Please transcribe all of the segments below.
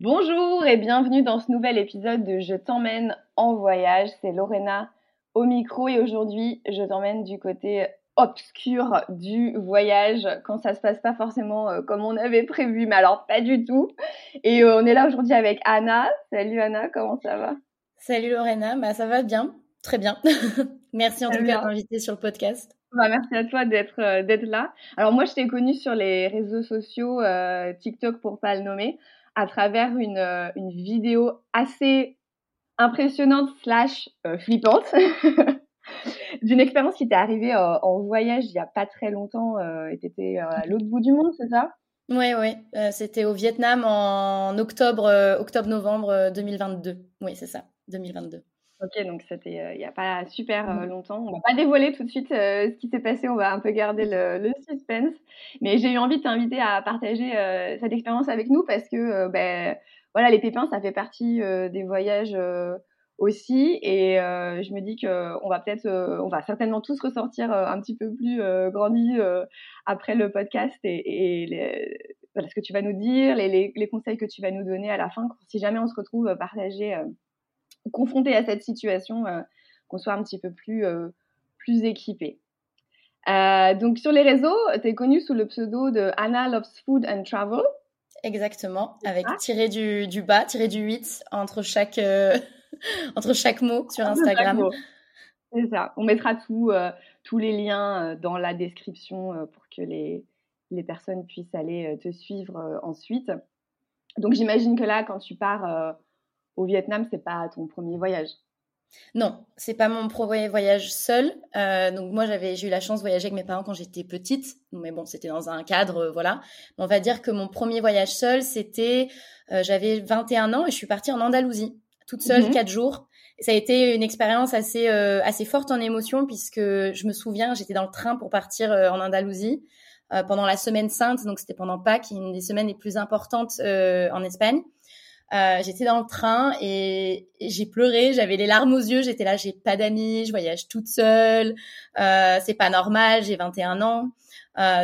Bonjour et bienvenue dans ce nouvel épisode de Je t'emmène en voyage. C'est Lorena au micro et aujourd'hui je t'emmène du côté obscur du voyage quand ça se passe pas forcément euh, comme on avait prévu, mais alors pas du tout. Et euh, on est là aujourd'hui avec Anna. Salut Anna, comment ça va? Salut Lorena, bah ça va bien, très bien. merci en tout cas de m'inviter sur le podcast. Bah, merci à toi d'être euh, d'être là. Alors moi je t'ai connue sur les réseaux sociaux TikTok pour pas le nommer à travers une, une vidéo assez impressionnante slash flippante d'une expérience qui t'est arrivée euh, en voyage il y a pas très longtemps euh, t'étais euh, à l'autre bout du monde, c'est ça? Oui, oui. C'était au Vietnam en octobre, octobre-novembre 2022. Oui, c'est ça, 2022. Ok, donc c'était il n'y a pas super longtemps. On va pas dévoiler tout de suite ce qui s'est passé, on va un peu garder le, le suspense. Mais j'ai eu envie de t'inviter à partager cette expérience avec nous parce que ben, voilà, les pépins, ça fait partie des voyages aussi. Et euh, je me dis que on va peut-être, euh, on va certainement tous ressortir euh, un petit peu plus grandis après le podcast et, et voilà, ce que tu vas nous dire, les, les, conseils que tu vas nous donner à la fin, si jamais on se retrouve partagé, confronté à cette situation, qu'on soit un petit peu plus, plus équipé. donc sur les réseaux, tu es connue sous le pseudo de Anna Loves Food and Travel. Exactement, avec tiré du, du bas, tiré du 8 entre chaque, entre chaque mot sur Instagram. C'est ça. On mettra tout, euh, tous les liens euh, dans la description euh, pour que les, les personnes puissent aller te suivre ensuite. Donc j'imagine que là, quand tu pars au Vietnam, c'est pas ton premier voyage? Non, c'est pas mon premier voyage seul. donc moi, j'avais, j'ai eu la chance de voyager avec mes parents quand j'étais petite. Mais bon, c'était dans un cadre, voilà. on va dire que mon premier voyage seul, c'était, j'avais 21 ans et je suis partie en Andalousie toute seule mhm. quatre jours. Et ça a été une expérience assez euh, assez forte en émotion puisque je me souviens, j'étais dans le train pour partir euh, en Andalousie euh, pendant la semaine sainte, donc c'était pendant Pâques, une des semaines les plus importantes en Espagne. J'étais dans le train et, j'ai pleuré, j'avais les larmes aux yeux, j'étais là, j'ai pas d'amis, je voyage toute seule, c'est pas normal, j'ai 21 ans,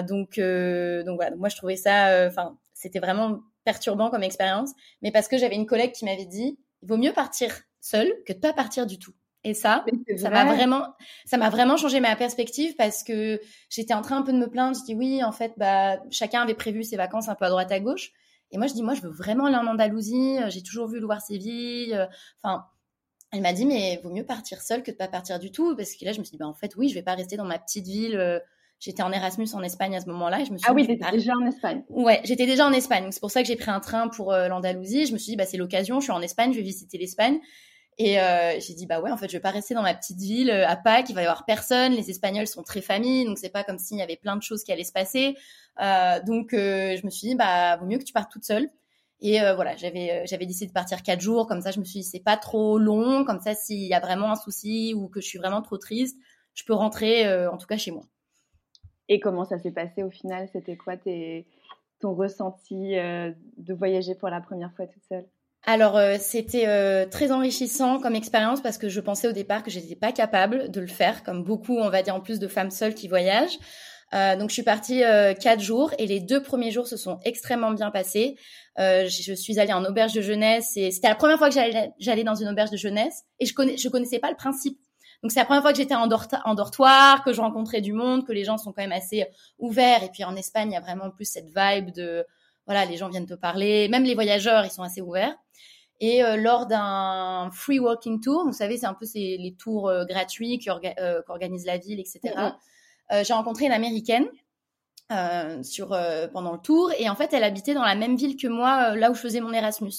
donc donc voilà, moi je trouvais ça, enfin c'était vraiment perturbant comme expérience, mais parce que j'avais une collègue qui m'avait dit il vaut mieux partir seul que de pas partir du tout. Et ça, ça m'a vraiment, ça m'a vraiment changé ma perspective parce que j'étais en train un peu de me plaindre. Je dis oui, en fait, bah, chacun avait prévu ses vacances un peu à droite à gauche. Et moi, je dis, moi, je veux vraiment aller en Andalousie. J'ai toujours vu Loire Séville. Enfin, elle m'a dit, mais vaut mieux partir seul que de pas partir du tout. Parce que là, je me suis dit, bah, en fait, oui, je vais pas rester dans ma petite ville. Euh, j'étais en Erasmus en Espagne à ce moment-là et je me suis ah oui t'étais déjà en Espagne ouais j'étais déjà en Espagne c'est pour ça que j'ai pris un train pour euh, l'Andalousie je me suis dit bah c'est l'occasion je suis en Espagne je vais visiter l'Espagne et euh, j'ai dit bah ouais en fait je vais pas rester dans ma petite ville euh, à Pâques il va y avoir personne les Espagnols sont très familles donc c'est pas comme s'il y avait plein de choses qui allaient se passer. Donc je me suis dit bah vaut mieux que tu partes toute seule. Et voilà j'avais j'avais décidé de partir quatre jours comme ça je me suis dit c'est pas trop long comme ça s'il y a vraiment un souci ou que je suis vraiment trop triste je peux rentrer en tout cas chez moi. Et comment ça s'est passé au final? C'était quoi tes, ton ressenti euh, de voyager pour la première fois toute seule? Alors euh, c'était euh, très enrichissant comme expérience parce que je pensais au départ que j'étais pas capable de le faire, comme beaucoup, on va dire en plus de femmes seules qui voyagent. donc je suis partie quatre jours et les deux premiers jours se sont extrêmement bien passés. je suis allée en auberge de jeunesse et c'était la première fois que j'allais dans une auberge de jeunesse et je connais je connaissais pas le principe donc c'est la première fois que j'étais en, dortoir, que je rencontrais du monde, que les gens sont quand même assez ouverts. Et puis en Espagne, il y a vraiment plus cette vibe de voilà, les gens viennent te parler, même les voyageurs, ils sont assez ouverts. Et lors d'un free walking tour, vous savez, c'est un peu les tours gratuits qu'organise la ville, etc. j'ai rencontré une américaine sur pendant le tour et en fait elle habitait dans la même ville que moi là où je faisais mon Erasmus.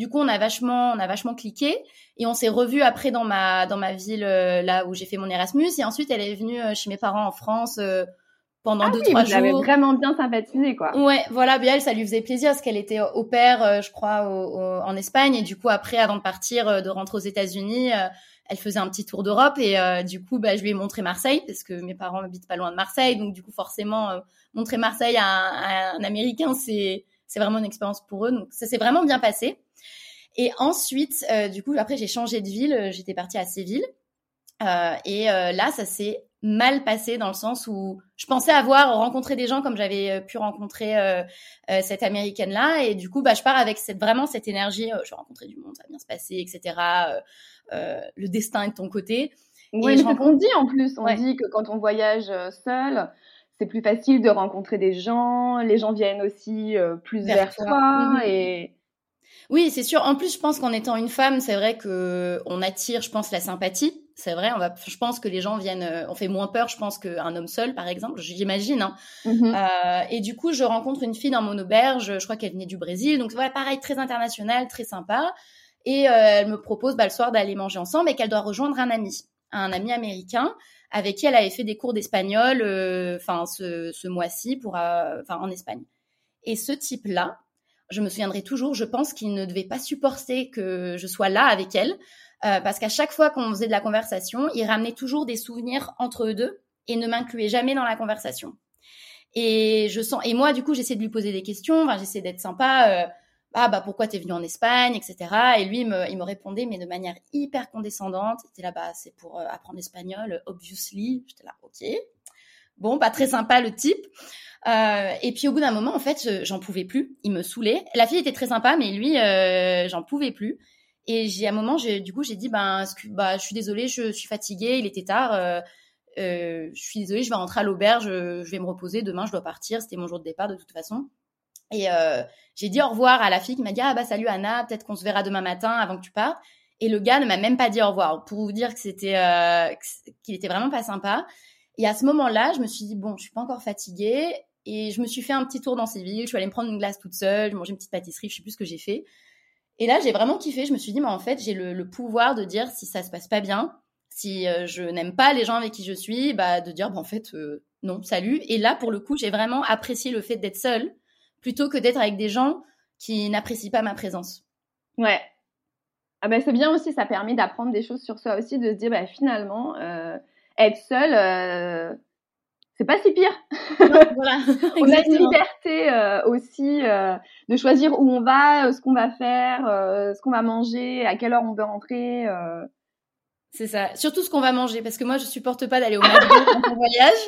Du coup, on a vachement, on a vachement cliqué et on s'est revu après dans ma dans ma ville euh, là où j'ai fait mon Erasmus et ensuite elle est venue euh, chez mes parents en France euh, pendant ah deux trois jours. Vraiment bien sympathisé quoi. Ouais, voilà, bien elle ça lui faisait plaisir parce qu'elle était au père, je crois, en Espagne et du coup après avant de partir de rentrer aux États-Unis. elle faisait un petit tour d'Europe et du coup, bah, je lui ai montré Marseille parce que mes parents habitent pas loin de Marseille, donc du coup forcément montrer Marseille à un, à un Américain, c'est c'est vraiment une expérience pour eux. Donc ça s'est vraiment bien passé. Et ensuite, euh, du coup, après, j'ai changé de ville. Euh, j'étais partie à Séville. Euh, et là, ça s'est mal passé dans le sens où je pensais avoir rencontré des gens comme j'avais pu rencontrer cette américaine là et du coup bah je pars avec cette vraiment cette énergie je vais rencontrer du monde ça va bien se passer etc le destin est de ton côté. Oui c'est ce qu'on dit en plus. On dit que quand on voyage seul c'est plus facile de rencontrer des gens. Les gens viennent aussi plus vers, toi, mmh et oui, c'est sûr. En plus, je pense qu'en étant une femme, c'est vrai que on attire, je pense, la sympathie. C'est vrai. On va, je pense que les gens viennent, euh, on fait moins peur, je pense, qu'un homme seul, par exemple. J'imagine. Hein. Mm-hmm. Euh, et du coup, je rencontre une fille dans mon auberge. Je crois qu'elle venait du Brésil. Donc voilà, pareil, très international, très sympa. Et euh, elle me propose bah, le soir d'aller manger ensemble et qu'elle doit rejoindre un ami, un ami américain avec qui elle avait fait des cours d'espagnol, enfin ce, ce mois-ci pour, enfin en Espagne. Et ce type-là, je me souviendrai toujours, je pense qu'il ne devait pas supporter que je sois là avec elle, euh, parce qu'à chaque fois qu'on faisait de la conversation, il ramenait toujours des souvenirs entre eux deux et ne m'incluait jamais dans la conversation. Et je sens, et moi du coup j'essaie de lui poser des questions, enfin, j'essaie d'être sympa. Euh, ah bah pourquoi t'es venu en Espagne, etc. Et lui il me, il me répondait mais de manière hyper condescendante. Il là bas c'est pour euh, apprendre l'espagnol, obviously. J'étais là ok. Bon, pas très sympa le type. Euh, et puis au bout d'un moment, en fait, j'en pouvais plus. Il me saoulait. La fille était très sympa, mais lui, euh, j'en pouvais plus. Et j'ai à un moment, du coup, j'ai dit, ben, bah, je suis désolée, je, suis fatiguée, il était tard. Euh, euh, je suis désolée, je vais rentrer à l'auberge, je vais me reposer. Demain, je dois partir. C'était mon jour de départ de toute façon. Et j'ai dit au revoir à la fille qui m'a dit, ah bah salut Anna, peut-être qu'on se verra demain matin avant que tu partes. Et le gars ne m'a même pas dit au revoir pour vous dire que c'était qu'il était vraiment pas sympa. Et à ce moment-là, je me suis dit bon, je suis pas encore fatiguée et je me suis fait un petit tour dans ces villes. Je suis allée me prendre une glace toute seule, manger une petite pâtisserie, je sais plus ce que j'ai fait. Et là, j'ai vraiment kiffé. Je me suis dit, en fait, j'ai le, pouvoir de dire si ça se passe pas bien, si euh, je n'aime pas les gens avec qui je suis, bah, de dire, bah, en fait, euh, non, salut. Et là, pour le coup, j'ai vraiment apprécié le fait d'être seule plutôt que d'être avec des gens qui n'apprécient pas ma présence. Ouais. Ah ben, c'est bien aussi, ça permet d'apprendre des choses sur soi aussi, de se dire, bah, finalement, euh, être seule, c'est pas si pire. voilà, on a une liberté euh, aussi euh, de choisir où on va, euh, ce qu'on va faire, ce qu'on va manger, à quelle heure on veut rentrer. C'est ça. Surtout ce qu'on va manger, parce que moi je supporte pas d'aller au McDo quand on voyage,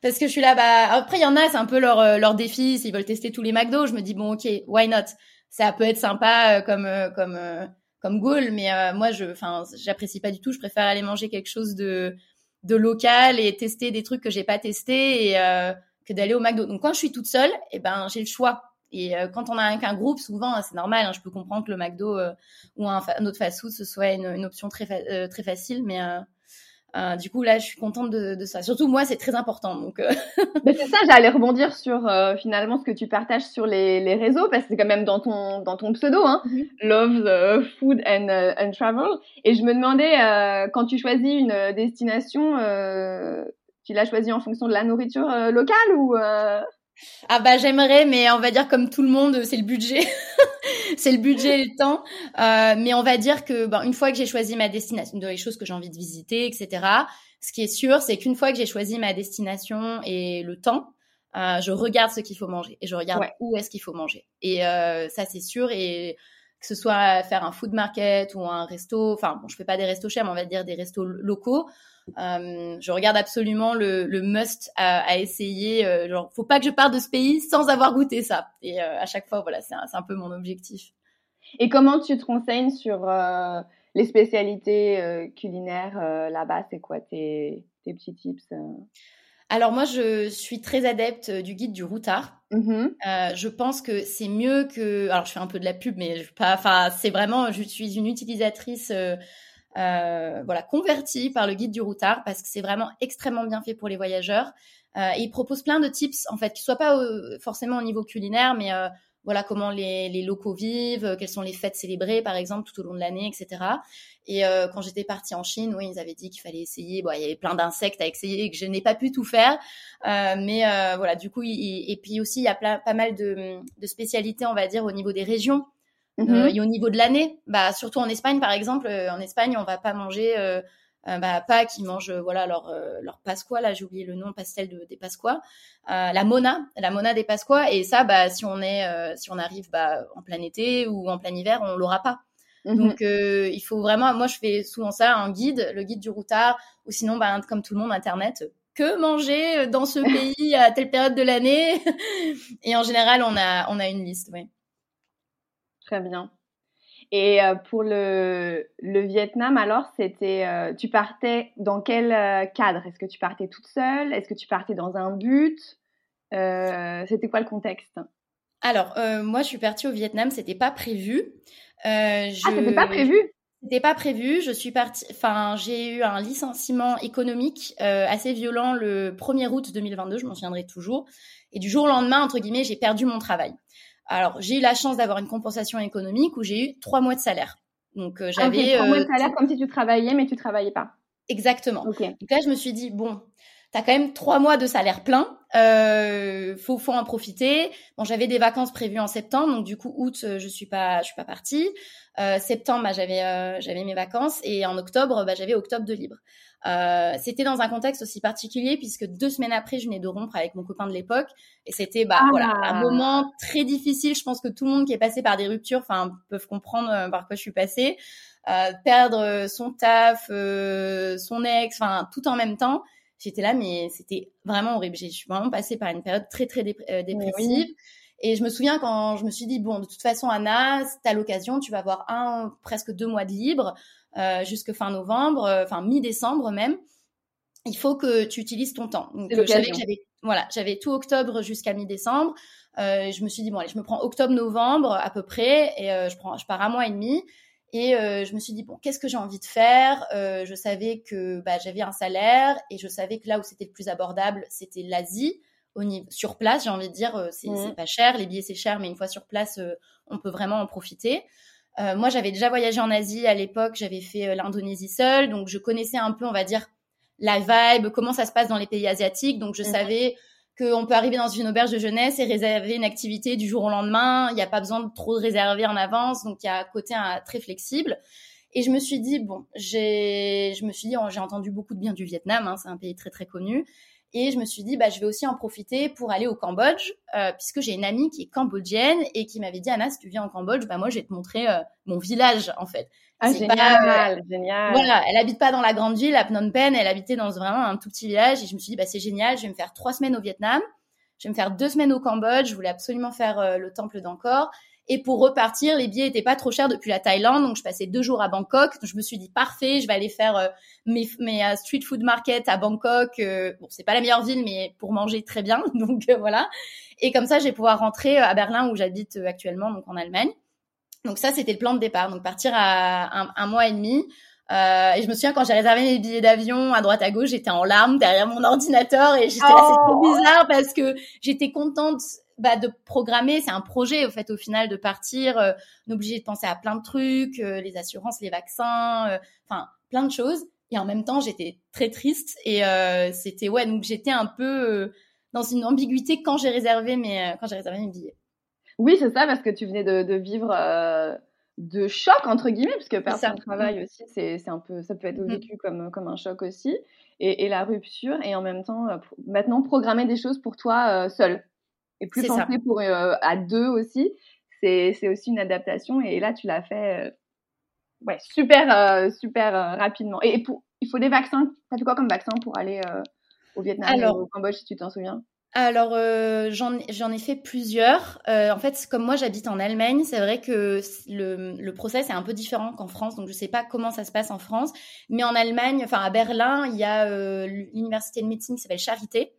parce que je suis là. Bah après il y en a, c'est un peu leur leur défi. S'ils veulent tester tous les McDo, je me dis bon ok, why not? Ça peut être sympa comme comme comme goal, mais moi je, enfin j'apprécie pas du tout. Je préfère aller manger quelque chose de de local et tester des trucs que j'ai pas testé et euh, que d'aller au McDo. Donc quand je suis toute seule, eh ben j'ai le choix. Et euh, quand on a un, groupe, souvent c'est normal. Hein, je peux comprendre que le McDo euh, ou un, autre fast-food ce soit une, une option très très facile, mais euh, du coup, là, je suis contente de, de ça. Surtout, moi, c'est très important. Donc, euh. Mais c'est ça, j'allais rebondir sur euh, finalement ce que tu partages sur les, les réseaux, parce que c'est quand même dans ton, dans ton pseudo, hein, mm-hmm. Love the Food and, and, Travel. Et je me demandais, quand tu choisis une destination, tu l'as choisie en fonction de la nourriture locale ou ah bah j'aimerais, mais on va dire comme tout le monde, c'est le budget, c'est le budget et le temps. Euh, mais on va dire que ben, une fois que j'ai choisi ma destination, de les choses que j'ai envie de visiter, etc. Ce qui est sûr, c'est qu'une fois que j'ai choisi ma destination et le temps, euh, je regarde ce qu'il faut manger et je regarde où est-ce qu'il faut manger. Et euh, ça c'est sûr. Et que ce soit faire un food market ou un resto, enfin bon, je fais pas des restos chers, mais on va dire des restos locaux. Euh, je regarde absolument le, must à, à essayer. Euh, genre, faut pas que je parte de ce pays sans avoir goûté ça. Et euh, à chaque fois, voilà, c'est un, un, peu mon objectif. Et comment tu te renseignes sur euh, les spécialités culinaires là-bas? C'est quoi tes petits tips Alors moi, je suis très adepte du guide du routard. Mmh euh, je pense que c'est mieux que. Alors, je fais un peu de la pub, mais je pas. Enfin, c'est vraiment. Je suis une utilisatrice, euh, euh, voilà, convertie par le guide du routard parce que c'est vraiment extrêmement bien fait pour les voyageurs. et il propose plein de tips, en fait, qui soient pas forcément au niveau culinaire, mais voilà comment les, les, locaux vivent, quelles sont les fêtes célébrées par exemple tout au long de l'année, etc. Et euh, quand j'étais partie en Chine, oui, ils avaient dit qu'il fallait essayer. Bon, il y avait plein d'insectes à essayer et que je n'ai pas pu tout faire. Euh, mais euh, voilà, du coup, et puis aussi il y a pas mal de, de, spécialités, on va dire, au niveau des régions. Mm-hmm. et au niveau de l'année, bah surtout en Espagne par exemple, en Espagne on va pas manger euh, bah, Pâques, ils mangent voilà leur euh, leur Pasqua là, j'ai oublié le nom pastel de, des Pasqua, euh, la Mona, la Mona des Pasqua et ça bah si on est euh, si on arrive bah en plein été ou en plein hiver, on l'aura pas. Mhm. Donc il faut vraiment moi je fais souvent ça un guide, le guide du routard ou sinon bah comme tout le monde internet que manger dans ce pays à telle période de l'année? Et en général on a on a une liste, oui. Très bien. Et euh, pour le, le, Vietnam, alors, c'était, euh, tu partais dans quel euh, cadre? Est-ce que tu partais toute seule? Est-ce que tu partais dans un but? C'était quoi le contexte? Alors, moi, je suis partie au Vietnam, c'était pas prévu. Je... Ah, c'était pas prévu? c'était pas prévu. Je suis partie. Enfin, j'ai eu un licenciement économique assez violent le 1er août 2022. Je m'en souviendrai toujours. Et du jour au lendemain, entre guillemets, j'ai perdu mon travail. Alors, j'ai eu la chance d'avoir une compensation économique où j'ai eu trois mois de salaire. Donc, euh, j'avais. trois mois de euh, salaire comme si tu travaillais, mais tu travaillais pas. Exactement. Donc là, je me suis dit, bon, tu as quand même trois mois de salaire plein. Euh, faut, faut en profiter. Bon, j'avais des vacances prévues en septembre, donc du coup août, euh, je suis pas, je suis pas partie. Euh, septembre, bah, j'avais, j'avais mes vacances et en octobre, bah, j'avais octobre de libre. Euh, c'était dans un contexte aussi particulier puisque deux semaines après, je venais de rompre avec mon copain de l'époque et c'était bah voilà un ah. moment très difficile. Je pense que tout le monde qui est passé par des ruptures, enfin, peuvent comprendre euh, par quoi je suis passée. Euh, perdre son taf, euh, son ex, enfin tout en même temps. J'étais là, mais c'était vraiment horrible. Je suis vraiment passée par une période très très dépressive. Et je me souviens quand je me suis dit bon, de toute façon, Anna, t'as l'occasion, tu vas avoir un presque deux mois de libre euh, jusque fin novembre, euh, enfin mi-décembre même. Il faut que tu utilises ton temps. Donc, euh, j'avais, voilà, j'avais tout octobre jusqu'à mi-décembre. Euh, je me suis dit bon allez, je me prends octobre-novembre à peu près et euh, je prends, je pars un mois et demi. Et euh, je me suis dit bon, qu'est-ce que j'ai envie de faire? Je savais que bah, j'avais un salaire et je savais que là où c'était le plus abordable, c'était l'Asie. Au niveau, sur place, j'ai envie de dire, c'est, mmh. c'est pas cher, les billets c'est cher, mais une fois sur place, on peut vraiment en profiter. Euh, moi, j'avais déjà voyagé en Asie à l'époque, j'avais fait euh, l'Indonésie seule, donc je connaissais un peu, on va dire, la vibe, comment ça se passe dans les pays asiatiques. Donc, je savais qu'on peut arriver dans une auberge de jeunesse et réserver une activité du jour au lendemain. Il n'y a pas besoin de trop réserver en avance, donc il y a un côté très flexible. Et je me suis dit, bon, j'ai, je me suis dit, oh, j'ai entendu beaucoup de bien du Vietnam, hein, c'est un pays très très connu. Et je me suis dit, bah, je vais aussi en profiter pour aller au Cambodge, euh, puisque j'ai une amie qui est cambodgienne et qui m'avait dit, Anna, si tu viens au Cambodge, bah, moi, je vais te montrer euh, mon village, en fait. Ah, génial, euh, génial. Voilà, elle habite pas dans la grande ville, à Phnom Penh, elle habitait dans vraiment un tout petit village. Et je me suis dit, bah, c'est génial, je vais me faire trois semaines au Vietnam, je vais me faire deux semaines au Cambodge, je voulais absolument faire le temple d'Angkor. Et pour repartir, les billets étaient pas trop chers depuis la Thaïlande, donc je passais deux jours à Bangkok. Donc je me suis dit parfait, je vais aller faire euh, mes, mes euh, street food market à Bangkok. Euh, bon, c'est pas la meilleure ville, mais pour manger très bien, donc voilà. Et comme ça, je vais pouvoir rentrer à Berlin où j'habite actuellement, donc en Allemagne. Donc ça, c'était le plan de départ. Donc partir à un, mois et demi. Euh, et je me souviens quand j'ai réservé mes billets d'avion à droite à gauche, j'étais en larmes derrière mon ordinateur et j'étais trop oh. bizarre parce que j'étais contente bah, de programmer, c'est un projet au fait au final de partir. Euh, on est obligé de penser à plein de trucs, euh, les assurances, les vaccins, euh, enfin plein de choses. Et en même temps, j'étais très triste et c'était ouais donc j'étais un peu dans une ambiguïté quand j'ai réservé mes quand j'ai réservé mes billets. Oui, c'est ça parce que tu venais de, de vivre de choc entre guillemets parce que perdre son travail aussi c'est un peu ça peut être mm-hmm. vécu comme comme un choc aussi et, et, la rupture et en même temps maintenant programmer des choses pour toi seul et plus pensé pour euh, à deux aussi. C'est aussi une adaptation et là tu l'as fait euh, ouais super euh, super rapidement. Et pour, il faut des vaccins. T'as fait quoi comme vaccin pour aller au Vietnam Alors, au Cambodge si tu t'en souviens? Alors j'en ai fait plusieurs. en fait, comme moi j'habite en Allemagne, c'est vrai que le, le process est un peu différent qu'en France, donc je sais pas comment ça se passe en France. Mais en Allemagne, enfin à Berlin, il y a l'université de médecine qui s'appelle Charité,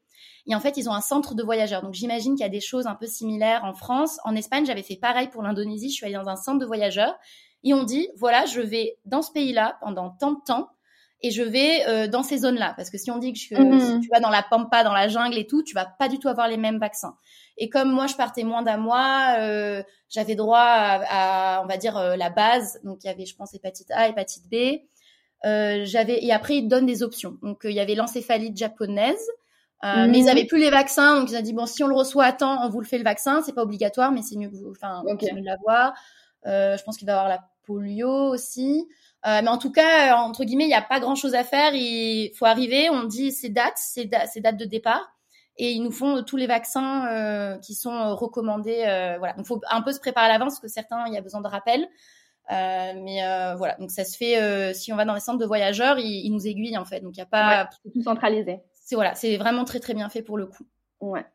Et en fait, ils ont un centre de voyageurs. Donc j'imagine qu'il y a des choses un peu similaires en France. En Espagne, j'avais fait pareil pour l'Indonésie. Je suis allée dans un centre de voyageurs. Et on dit, voilà, je vais dans ce pays-là pendant tant de temps et je vais euh, dans ces zones-là. Parce que si on dit que je, si tu vas dans la pampa, dans la jungle et tout, tu vas pas du tout avoir les mêmes vaccins. Et comme moi, je partais moins d'un mois, euh, j'avais droit à, à, on va dire, euh, la base. Donc, il y avait, je pense, hépatite A, hépatite B. J'avais et après ils te donnent des options. Donc il y avait l'encéphalite japonaise, euh, Mhm. mais ils avaient plus les vaccins, donc ils ont dit bon si on le reçoit à temps, on vous le fait le vaccin, c'est pas obligatoire, mais c'est mieux que vous, enfin Ok. c'est mieux de l'avoir. Euh, je pense qu'il va avoir la polio aussi. Euh, mais en tout cas, euh, entre guillemets, il n'y a pas grand chose à faire. Il faut arriver, on dit ces dates, ces, da- ces dates de départ, et ils nous font euh, tous les vaccins euh, qui sont recommandés. euh, voilà, donc faut un peu se préparer à l'avance parce que certains, il y a besoin de rappel. Euh, mais euh, voilà, donc ça se fait. euh, si on va dans les centres de voyageurs, ils, ils nous aiguillent en fait. Donc il y a pas. C'est tout centralisé. C'est voilà, c'est vraiment très très bien fait pour le coup. Ouais.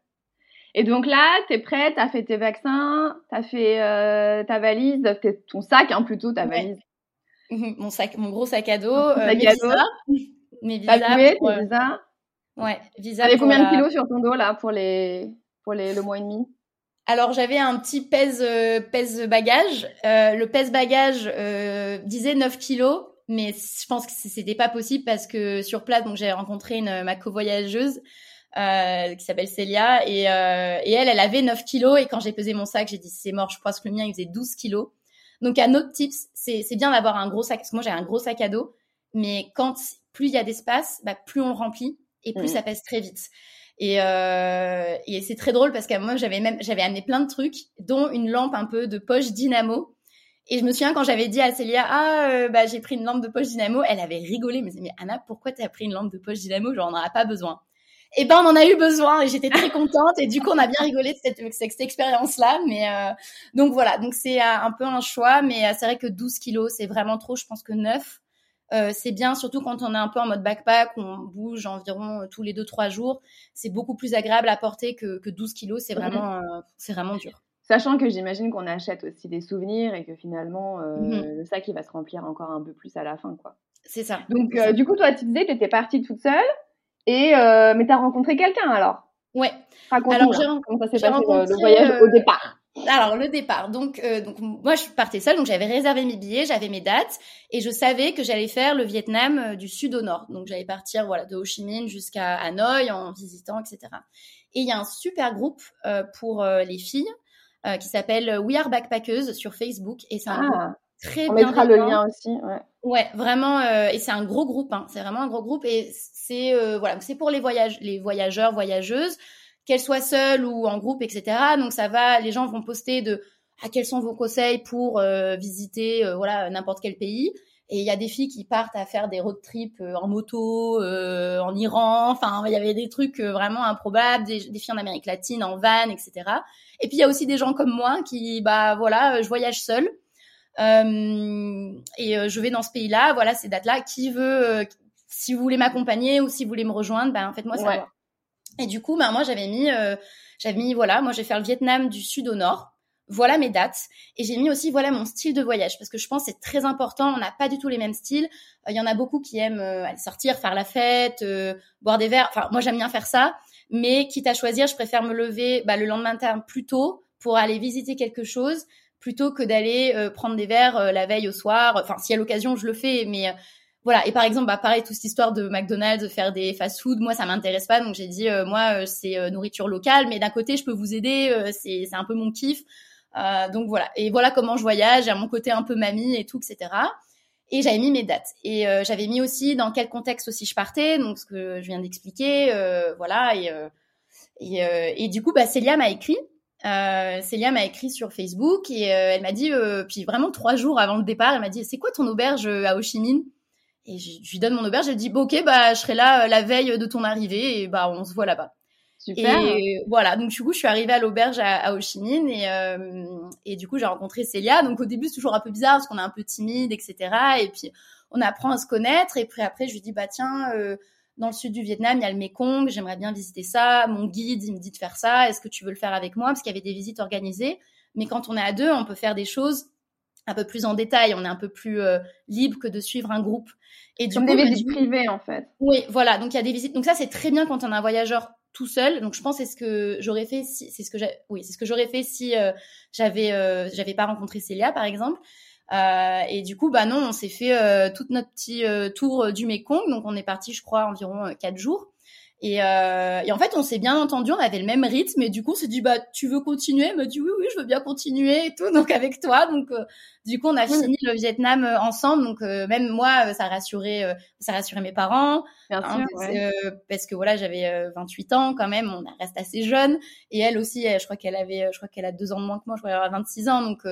Et donc là, t'es prête, t'as fait tes vaccins, t'as fait euh, ta valise, ton sac hein, plutôt, ta Ouais. valise. mon sac, mon gros sac à dos, euh, sac mes à dos. visas, mes visas. joué, pour, tes euh, visas. ouais, visas T'avais combien de kilos sur ton dos là pour les pour les le mois et demi? Alors j'avais un petit pèse euh, pèse bagage. Euh, le pèse bagage euh, disait 9 kilos, mais je pense que c'était pas possible parce que sur place, donc j'ai rencontré une ma co-voyageuse euh, qui s'appelle Célia et, euh, et elle, elle avait 9 kilos et quand j'ai pesé mon sac, j'ai dit c'est mort, je pense que le mien il faisait 12 kilos. Donc un autre tips, c'est c'est bien d'avoir un gros sac parce que moi j'ai un gros sac à dos, mais quand plus il y a d'espace, bah, plus on le remplit et plus Mhm. ça pèse très vite. Et, euh, et c'est très drôle parce que moi j'avais même j'avais amené plein de trucs, dont une lampe un peu de poche dynamo. Et je me souviens quand j'avais dit à Célia ah euh, bah j'ai pris une lampe de poche dynamo, elle avait rigolé, mais mais Anna pourquoi t'as pris une lampe de poche dynamo? Genre on n'en a pas besoin. Et ben on en a eu besoin et j'étais très contente et du coup on a bien rigolé de cette, cette expérience là. Mais euh, donc voilà donc c'est euh, un peu un choix, mais euh, c'est vrai que 12 kilos c'est vraiment trop. Je pense que 9 euh, c'est bien, surtout quand on est un peu en mode backpack, on bouge environ tous les 2-3 jours. C'est beaucoup plus agréable à porter que, que 12 kilos. C'est vraiment, euh, c'est vraiment dur. Sachant que j'imagine qu'on achète aussi des souvenirs et que finalement euh, Mhm. le sac il va se remplir encore un peu plus à la fin quoi. C'est ça. Donc euh, du coup toi tu disais que t'étais partie toute seule et euh, mais t'as rencontré quelqu'un alors? Ouais. Alors, j'ai ren- comment ça s'est j'ai passé le- le, rencontré, voyage euh, au départ? Alors le départ, donc euh, donc moi je partais seule, donc j'avais réservé mes billets, j'avais mes dates et je savais que j'allais faire le Vietnam euh, du sud au nord. Donc j'allais partir voilà de Ho Chi Minh jusqu'à Hanoï en visitant etc. Et il y a un super groupe euh, pour euh, les filles euh, qui s'appelle We Are Backpackers sur Facebook et c'est un Ah, très on mettra le lien aussi. Ouais. Ouais, vraiment, euh, et c'est un gros groupe, hein, c'est vraiment un gros groupe, et c'est euh, voilà, c'est pour les voyages, les voyageurs, voyageuses, qu'elles soient seules ou en groupe, etc. Donc ça va, les gens vont poster de ah, quels sont vos conseils pour euh, visiter euh, voilà n'importe quel pays. Et il y a des filles qui partent à faire des road trips euh, en moto, euh, en Iran. Enfin, il y avait des trucs euh, vraiment improbables, des, des filles en Amérique latine, en van, etc. Et puis il y a aussi des gens comme moi qui, bah voilà, euh, je voyage seule. Euh, et euh, je vais dans ce pays-là, voilà ces dates-là. Qui veut, euh, si vous voulez m'accompagner ou si vous voulez me rejoindre, ben faites-moi Ouais. savoir. Et du coup, ben moi j'avais mis, euh, j'avais mis voilà, moi je vais faire le Vietnam du sud au nord. Voilà mes dates et j'ai mis aussi voilà mon style de voyage parce que je pense c'est très important. On n'a pas du tout les mêmes styles. Euh, Il y en a beaucoup qui aiment euh, aller sortir, faire la fête, euh, boire des verres. Enfin moi j'aime bien faire ça, mais quitte à choisir, je préfère me lever bah, le lendemain matin plus tôt pour aller visiter quelque chose plutôt que d'aller euh, prendre des verres euh, la veille au soir. Enfin, s'il y a l'occasion, je le fais, mais voilà. Et par exemple, bah pareil, toute cette histoire de McDonald's, de faire des fast-food, moi ça m'intéresse pas, donc j'ai dit euh, moi euh, c'est euh, nourriture locale, mais d'un côté je peux vous aider, c'est un peu mon kiff. Euh, donc voilà. Et voilà comment je voyage, à mon côté un peu mamie et tout, etc. Et j'avais mis mes dates. Et euh, j'avais mis aussi dans quel contexte aussi je partais, donc ce que je viens d'expliquer, euh, voilà. Et, euh, et, euh, et du coup, bah, Célia m'a écrit. Célia m'a écrit sur Facebook et elle m'a dit, puis vraiment trois jours avant le départ, elle m'a dit, c'est quoi ton auberge à Ho Chi Minh? Et je, lui donne mon auberge, elle dit, bon, ok, bah je serai là la veille de ton arrivée et bah on se voit là-bas. Super. Et voilà, donc du coup, je suis arrivée à l'auberge à, à Ho Chi Minh et, euh, et du coup, j'ai rencontré Célia. Donc au début, c'est toujours un peu bizarre parce qu'on est un peu timide, etc. Et puis, on apprend à se connaître. Et puis après, je lui dis, bah tiens, euh, dans le sud du Vietnam, il y a le Mekong, j'aimerais bien visiter ça. Mon guide, il me dit de faire ça. Est-ce que tu veux le faire avec moi? Parce qu'il y avait des visites organisées. Mais quand on est à deux, on peut faire des choses un peu plus en détail, on est un peu plus libre que de suivre un groupe. Et Comme des visites privées en fait. Oui, voilà. Donc il y a des visites. Donc ça c'est très bien quand on a un voyageur tout seul. Donc je pense c'est ce que j'aurais fait si c'est ce que oui c'est ce que j'aurais fait si j'avais j'avais pas rencontré Célia par exemple. Euh, et du coup, bah non, on s'est fait euh, toute notre petit euh, tour du Mekong. Donc on est parti, je crois, environ quatre jours. Et, euh, et, en fait, on s'est bien entendu, on avait le même rythme, et du coup, on s'est dit, bah, tu veux continuer? Elle me dit, oui, oui, je veux bien continuer et tout, donc avec toi. Donc, du coup, on a fini le Vietnam ensemble. Donc, même moi, ça rassurait, ça rassurait mes parents, bien hein, sûr, parce, parce, que voilà, j'avais 28 ans quand même, on reste assez jeune, et elle aussi, je crois qu'elle avait, je crois qu'elle a deux ans de moins que moi, je crois qu'elle a 26 ans, donc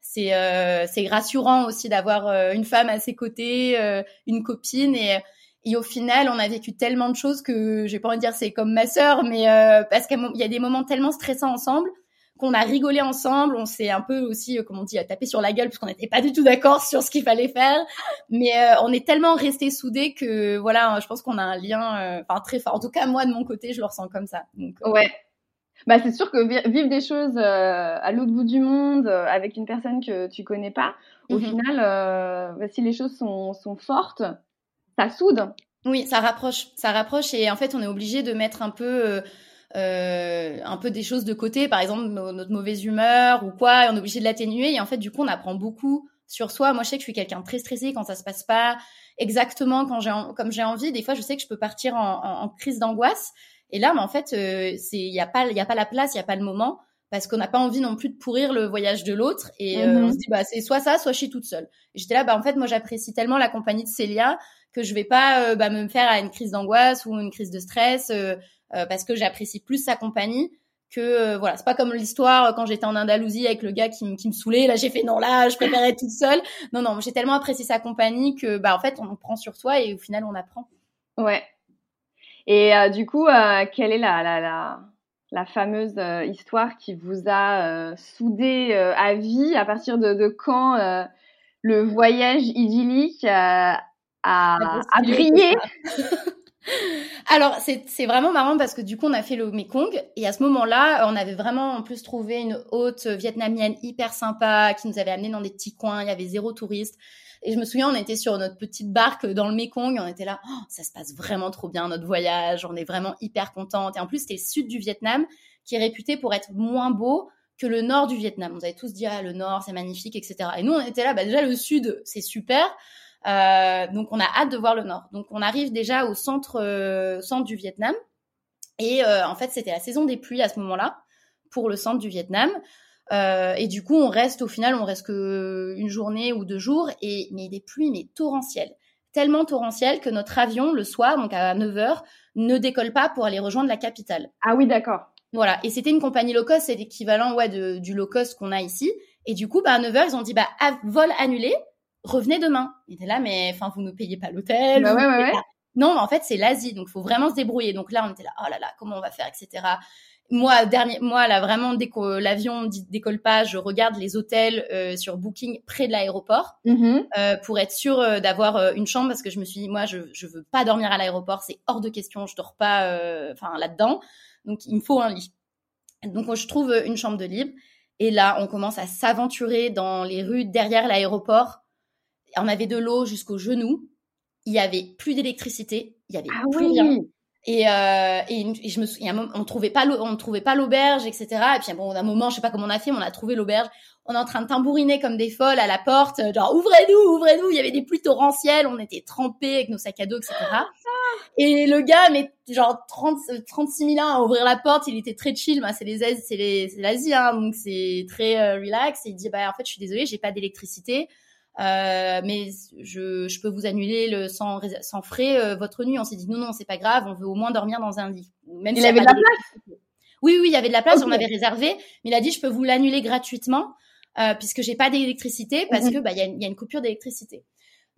c'est euh, c'est rassurant aussi d'avoir euh, une femme à ses côtés, euh, une copine. Et et au final, on a vécu tellement de choses que j'ai pas envie de dire c'est comme ma sœur, mais parce qu'il y a des moments tellement stressants ensemble qu'on a rigolé ensemble, on s'est un peu aussi, comme on dit, tapé sur la gueule parce qu'on n'était pas du tout d'accord sur ce qu'il fallait faire, mais on est tellement restés soudés que voilà, je pense qu'on a un lien, enfin très fort. En tout cas, moi de mon côté, je le ressens comme ça. Donc, ouais, bah, c'est sûr que vivre des choses euh, à l'autre bout du monde euh, avec une personne que tu connais pas, au mmh final, euh, bah, si les choses sont, sont fortes, ça soude. Oui, ça rapproche, ça rapproche et en fait, on est obligé de mettre un peu euh, un peu des choses de côté, par exemple notre mauvaise humeur ou quoi, et on est obligé de l'atténuer et en fait, du coup, on apprend beaucoup sur soi. Moi, je sais que je suis quelqu'un de très stressé quand ça se passe pas exactement quand j'ai comme j'ai envie. Des fois, je sais que je peux partir en, crise d'angoisse et là, mais en fait, euh, il y a pas il y a pas la place, il y a pas le moment parce qu'on n'a pas envie non plus de pourrir le voyage de l'autre et euh, on mhm. se dit bah c'est soit ça, soit je suis toute seule. J'étais là bah en fait moi j'apprécie tellement la compagnie de Célia que je vais pas euh, bah, me faire à une crise d'angoisse ou une crise de stress parce que j'apprécie plus sa compagnie que voilà c'est pas comme l'histoire quand j'étais en Andalousie avec le gars qui, qui me saoulait là j'ai fait non là je préférais toute seule non non j'ai tellement apprécié sa compagnie que bah en fait on prend sur soi et au final on apprend ouais et euh, du coup, euh, quelle est la, la, la, la fameuse euh, histoire qui vous a soudé à vie À partir de, de quand le voyage idyllique a, a, brillé? Alors, c'est vraiment marrant parce que du coup, on a fait le Mekong et à ce moment-là, on avait vraiment en plus trouvé une hôte vietnamienne hyper sympa qui nous avait amené dans des petits coins. Il y avait zéro touriste. Et je me souviens, on était sur notre petite barque dans le Mekong, on était là, oh, ça se passe vraiment trop bien notre voyage, on est vraiment hyper contente. Et en plus, c'était le sud du Vietnam qui est réputé pour être moins beau que le nord du Vietnam. On avait tous dit, ah, le nord, c'est magnifique, etc. Et nous, on était là, bah, déjà, le sud, c'est super. Euh, donc, on a hâte de voir le nord. Donc, on arrive déjà au centre, euh, centre du Vietnam. Et euh, en fait, c'était la saison des pluies à ce moment-là pour le centre du Vietnam. Euh, et du coup, on reste au final, on reste que une journée ou deux jours, et mais des pluies mais torrentielles, tellement torrentielles que notre avion le soir, donc à 9 h ne décolle pas pour aller rejoindre la capitale. Ah oui, d'accord. Voilà, et c'était une compagnie low cost, c'est l'équivalent ouais de, du low cost qu'on a ici. Et du coup, bah à 9 h ils ont dit bah vol annulé, revenez demain. Il était là, mais enfin vous ne payez pas l'hôtel. Bah ouais, ouais, ouais. Non, en fait c'est l'Asie, donc faut vraiment se débrouiller. Donc là, on était là, oh là là, comment on va faire, etc moi, dernier, moi là vraiment dès que l'avion décolle pas, je regarde les hôtels euh, sur Booking près de l'aéroport mm-hmm. euh, pour être sûr euh, d'avoir euh, une chambre parce que je me suis dit moi je je veux pas dormir à l'aéroport, c'est hors de question, je dors pas euh, enfin là-dedans. Donc il me faut un lit. Donc je trouve une chambre de libre et là on commence à s'aventurer dans les rues derrière l'aéroport. On avait de l'eau jusqu'aux genoux. Il y avait plus d'électricité, il y avait ah plus rien. Et, euh, et, je me souviens, on trouvait pas on trouvait pas l'auberge, etc. Et puis bon, d'un moment, je sais pas comment on a fait, mais on a trouvé l'auberge. On est en train de tambouriner comme des folles à la porte, genre ouvrez-nous, ouvrez-nous. Il y avait des pluies torrentielles, on était trempés avec nos sacs à dos, etc. Et le gars, mais genre 30, 36 000 ans à ouvrir la porte, il était très chill. Bah, c'est les c'est les, c'est l'Asie, hein, donc c'est très euh, relax. Et il dit bah en fait, je suis désolée, j'ai pas d'électricité. Euh, mais je, je, peux vous annuler le, sans, sans frais euh, votre nuit. On s'est dit non, non, c'est pas grave, on veut au moins dormir dans un lit. Même il avait de la place Oui, oui, il y avait de la place, on avait réservé, mais il a dit je peux vous l'annuler gratuitement euh, puisque j'ai pas d'électricité parce mhm. que bah il y a, y a, une coupure d'électricité.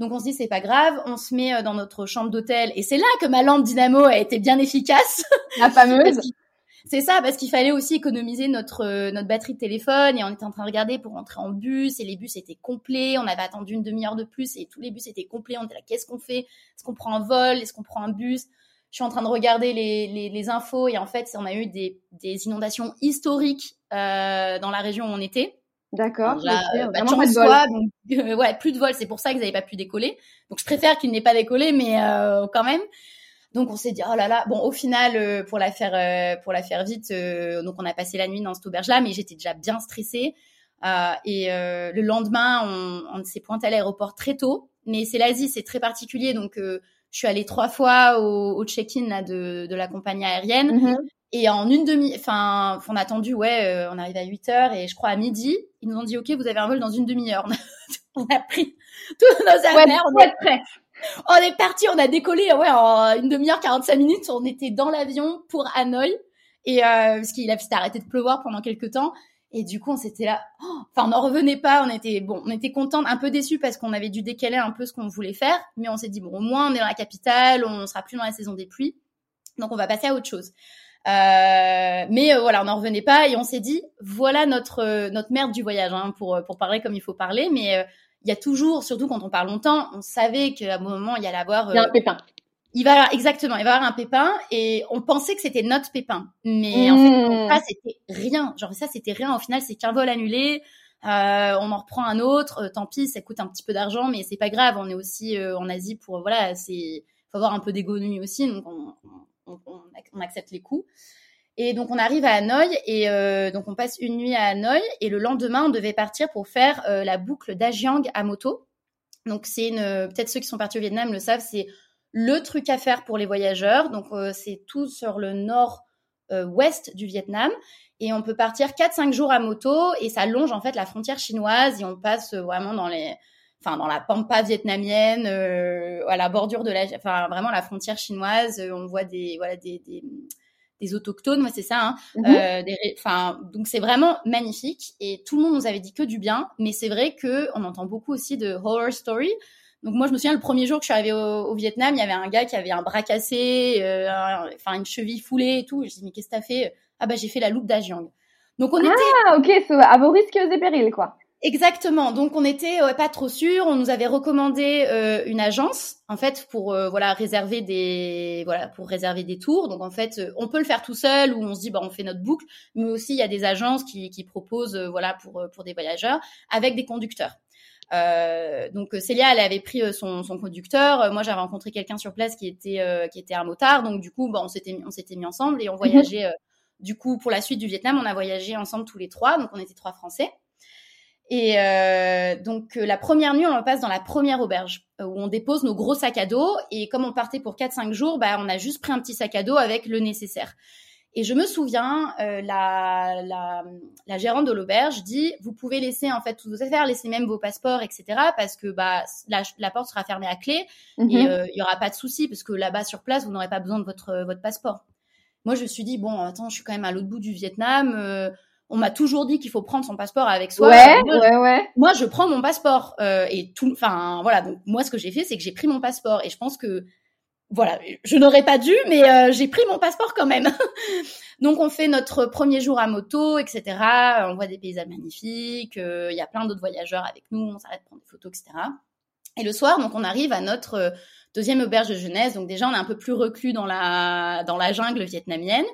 Donc on se dit c'est pas grave, on se met euh, dans notre chambre d'hôtel et c'est là que ma lampe dynamo a été bien efficace. La fameuse. C'est ça, parce qu'il fallait aussi économiser notre euh, notre batterie de téléphone et on était en train de regarder pour rentrer en bus et les bus étaient complets. On avait attendu une demi-heure de plus et tous les bus étaient complets. On était là, qu'est-ce qu'on fait? Est-ce qu'on prend un vol? Est-ce qu'on prend un bus? Je suis en train de regarder les, les, les, infos et en fait, on a eu des, des inondations historiques euh, dans la région où on était. D'accord. Là, bah, donc, ouais, plus de vol. C'est pour ça qu'ils n'avaient pas pu décoller. Donc je préfère qu'ils n'aient pas décollé, mais euh, quand même. Donc on s'est dit oh là là. Bon, au final, euh, pour la faire euh, pour la faire vite, euh, donc on a passé la nuit dans cette auberge là, mais j'étais déjà bien stressée. et le lendemain, on, on s'est pointé à l'aéroport très tôt. Mais c'est l'Asie, c'est très particulier, donc je suis allée trois fois au, au check-in là de, de la compagnie aérienne. Mm-hmm. Et en une demi, enfin, on a attendu, ouais, euh, on arrive à 8 heures et je crois à midi, ils nous ont dit, OK, vous avez un vol dans une demi-heure. on a pris toutes nos affaires. on, est, prêt. On est parti, on a décollé, ouais, en une demi-heure, 45 minutes, on était dans l'avion pour Hanoï. Et, euh, parce qu'il s'était arrêté de pleuvoir pendant quelques temps. Et du coup, on s'était là, oh, enfin, on n'en revenait pas. On était bon, on était contente, un peu déçus parce qu'on avait dû décaler un peu ce qu'on voulait faire, mais on s'est dit bon, au moins on est dans la capitale, on sera plus dans la saison des pluies, donc on va passer à autre chose. Euh, mais euh, voilà, on n'en revenait pas et on s'est dit voilà notre euh, notre merde du voyage hein, pour pour parler comme il faut parler. Mais il y a toujours, surtout quand on parle longtemps, on savait qu'à un moment il y allait avoir il y a un pépin. Il va avoir, exactement, il va avoir un pépin et on pensait que c'était notre pépin, mais en fait mmh. ça c'était rien. Genre ça c'était rien. Au final c'est qu'un vol annulé. Euh, on en reprend un autre, tant pis, ça coûte un petit peu d'argent, mais c'est pas grave. On est aussi en Asie pour voilà, c'est faut avoir un peu d'économie aussi, donc on, on, accepte les coups. Et donc on arrive à Hanoï et euh, donc on passe une nuit à Hanoï et le lendemain on devait partir pour faire euh, la boucle d'Ajiang à moto. Donc c'est une peut-être ceux qui sont partis au Vietnam le savent, c'est le truc à faire pour les voyageurs. Donc euh, c'est tout sur le nord ouest du Vietnam et on peut partir 4-5 jours à moto et ça longe en fait la frontière chinoise et on passe vraiment dans les enfin dans la pampa vietnamienne, euh, à la bordure de la, enfin vraiment la frontière chinoise, euh, on voit des voilà des, des, des autochtones, moi c'est ça. Hein, mhm. euh, donc c'est vraiment magnifique et tout le monde nous avait dit que du bien, mais c'est vrai que on entend beaucoup aussi de horror story. Donc moi je me souviens le premier jour que je suis arrivée au, Vietnam, il y avait un gars qui avait un bras cassé, euh, enfin une cheville foulée et tout. Je dis mais qu'est-ce que t'as fait? Ah bah j'ai fait la loupe d'Ajiang. Donc on ah, était ah ok, à vos risques et périls quoi. Exactement. Donc on était pas trop sûr. On nous avait recommandé euh, une agence en fait pour euh, voilà réserver des voilà pour réserver des tours. Donc en fait euh, on peut le faire tout seul ou on se dit bah on fait notre boucle, mais aussi il y a des agences qui, qui proposent voilà pour pour des voyageurs avec des conducteurs. donc Célia elle avait pris son, son conducteur. Moi j'avais rencontré quelqu'un sur place qui était qui était un motard. Donc du coup bah, on s'était on s'était mis ensemble et on mhm. voyageait. du coup pour la suite du Vietnam on a voyagé ensemble tous les trois. Donc on était trois Français. Et euh, donc euh, la première nuit, on le passe dans la première auberge euh, où on dépose nos gros sacs à dos. Et comme on partait pour 4-5 jours, bah, on a juste pris un petit sac à dos avec le nécessaire. Et je me souviens, la, la, la, gérante de l'auberge dit, vous pouvez laisser en fait toutes vos affaires, laisser même vos passeports, etc. Parce que bah la, la porte sera fermée à clé et mhm. il y aura pas de souci parce que là-bas sur place, vous n'aurez pas besoin de votre votre passeport. Moi, je me suis dit bon, attends, je suis quand même à l'autre bout du Vietnam on m'a toujours dit qu'il faut prendre son passeport avec soi. Ouais, moi, ouais, ouais. Moi, je prends mon passeport euh, et tout. Enfin, voilà. Donc moi, ce que j'ai fait, c'est que j'ai pris mon passeport et je pense que voilà, je n'aurais pas dû, mais euh, j'ai pris mon passeport quand même. donc on fait notre premier jour à moto, etc. On voit des paysages magnifiques. Euh, il y a plein d'autres voyageurs avec nous. On s'arrête prendre des photos, etc. Et le soir, donc on arrive à notre deuxième auberge de jeunesse. Donc déjà, on est un peu plus reclus dans la dans la jungle vietnamienne.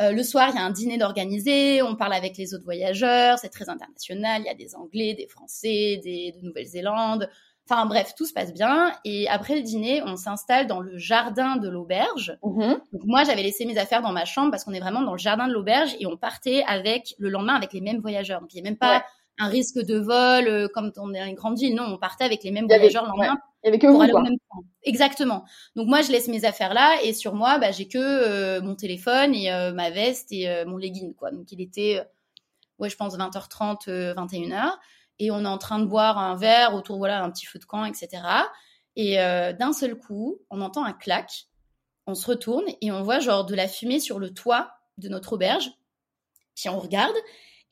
Euh, le soir, il y a un dîner d'organiser, on parle avec les autres voyageurs, c'est très international, il y a des Anglais, des Français, des de Nouvelle-Zélande. Enfin bref, tout se passe bien. Et après le dîner, on s'installe dans le jardin de l'auberge. Mm-hmm. Donc moi, j'avais laissé mes affaires dans ma chambre parce qu'on est vraiment dans le jardin de l'auberge et on partait avec le lendemain avec les mêmes voyageurs. Donc il n'y a même pas un risque de vol euh, comme on est dans une grande ville. Non, on partait avec les mêmes voyageurs le lendemain. Il y avait que vous, quoi. Exactement. Donc moi, je laisse mes affaires là et sur moi, bah, j'ai que euh, mon téléphone et euh, ma veste et euh, mon legging, quoi. Donc il était, ouais, je pense 20h30, 21h, et on est en train de boire un verre autour, voilà, un petit feu de camp, etc. Et d'un seul coup, on entend un clac, on se retourne et on voit genre de la fumée sur le toit de notre auberge. Puis on regarde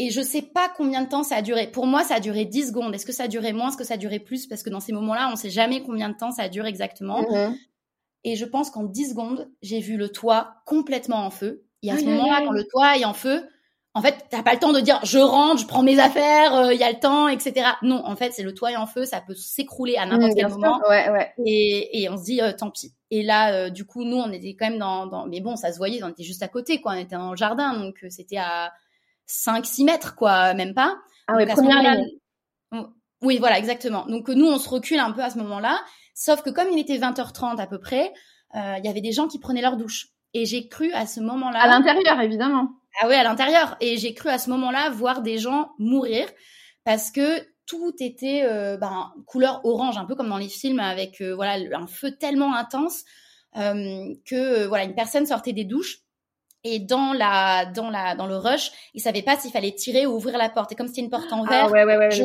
et je sais pas combien de temps ça a duré. Pour moi, ça a duré 10 secondes. Est-ce que ça a duré moins? Est-ce que ça a duré plus? Parce que dans ces moments-là, on sait jamais combien de temps ça dure exactement. Mhm. Et je pense qu'en 10 secondes, j'ai vu le toit complètement en feu. Et à ce moment-là, quand le toit est en feu, en fait, t'as pas le temps de dire je rentre, je prends mes affaires, euh, il y a le temps, etc. Non, en fait, c'est le toit est en feu, ça peut s'écrouler à n'importe quel moment. Ouais, ouais. Et, et, on se dit euh, tant pis. Et là, euh, du coup, nous, on était quand même dans, dans, mais bon, ça se voyait, on était juste à côté, quoi. On était dans le jardin, donc c'était à 5-6 mètres, quoi, même pas. Ah ouais, première ligne. Oui, voilà, exactement. Donc nous, on se recule un peu à ce moment-là. Sauf que comme il était 20h30 à peu près, euh, il y avait des gens qui prenaient leur douche. Et j'ai cru à ce moment-là. À l'intérieur, évidemment. Ah oui, à l'intérieur. Et j'ai cru à ce moment-là voir des gens mourir parce que tout était euh, ben, couleur orange, un peu comme dans les films avec euh, voilà un feu tellement intense que voilà une personne sortait des douches et dans la dans la dans le rush, il savait pas s'il fallait tirer ou ouvrir la porte. Et comme c'était une porte en ah verre, ah ouais, ouais, ouais, je,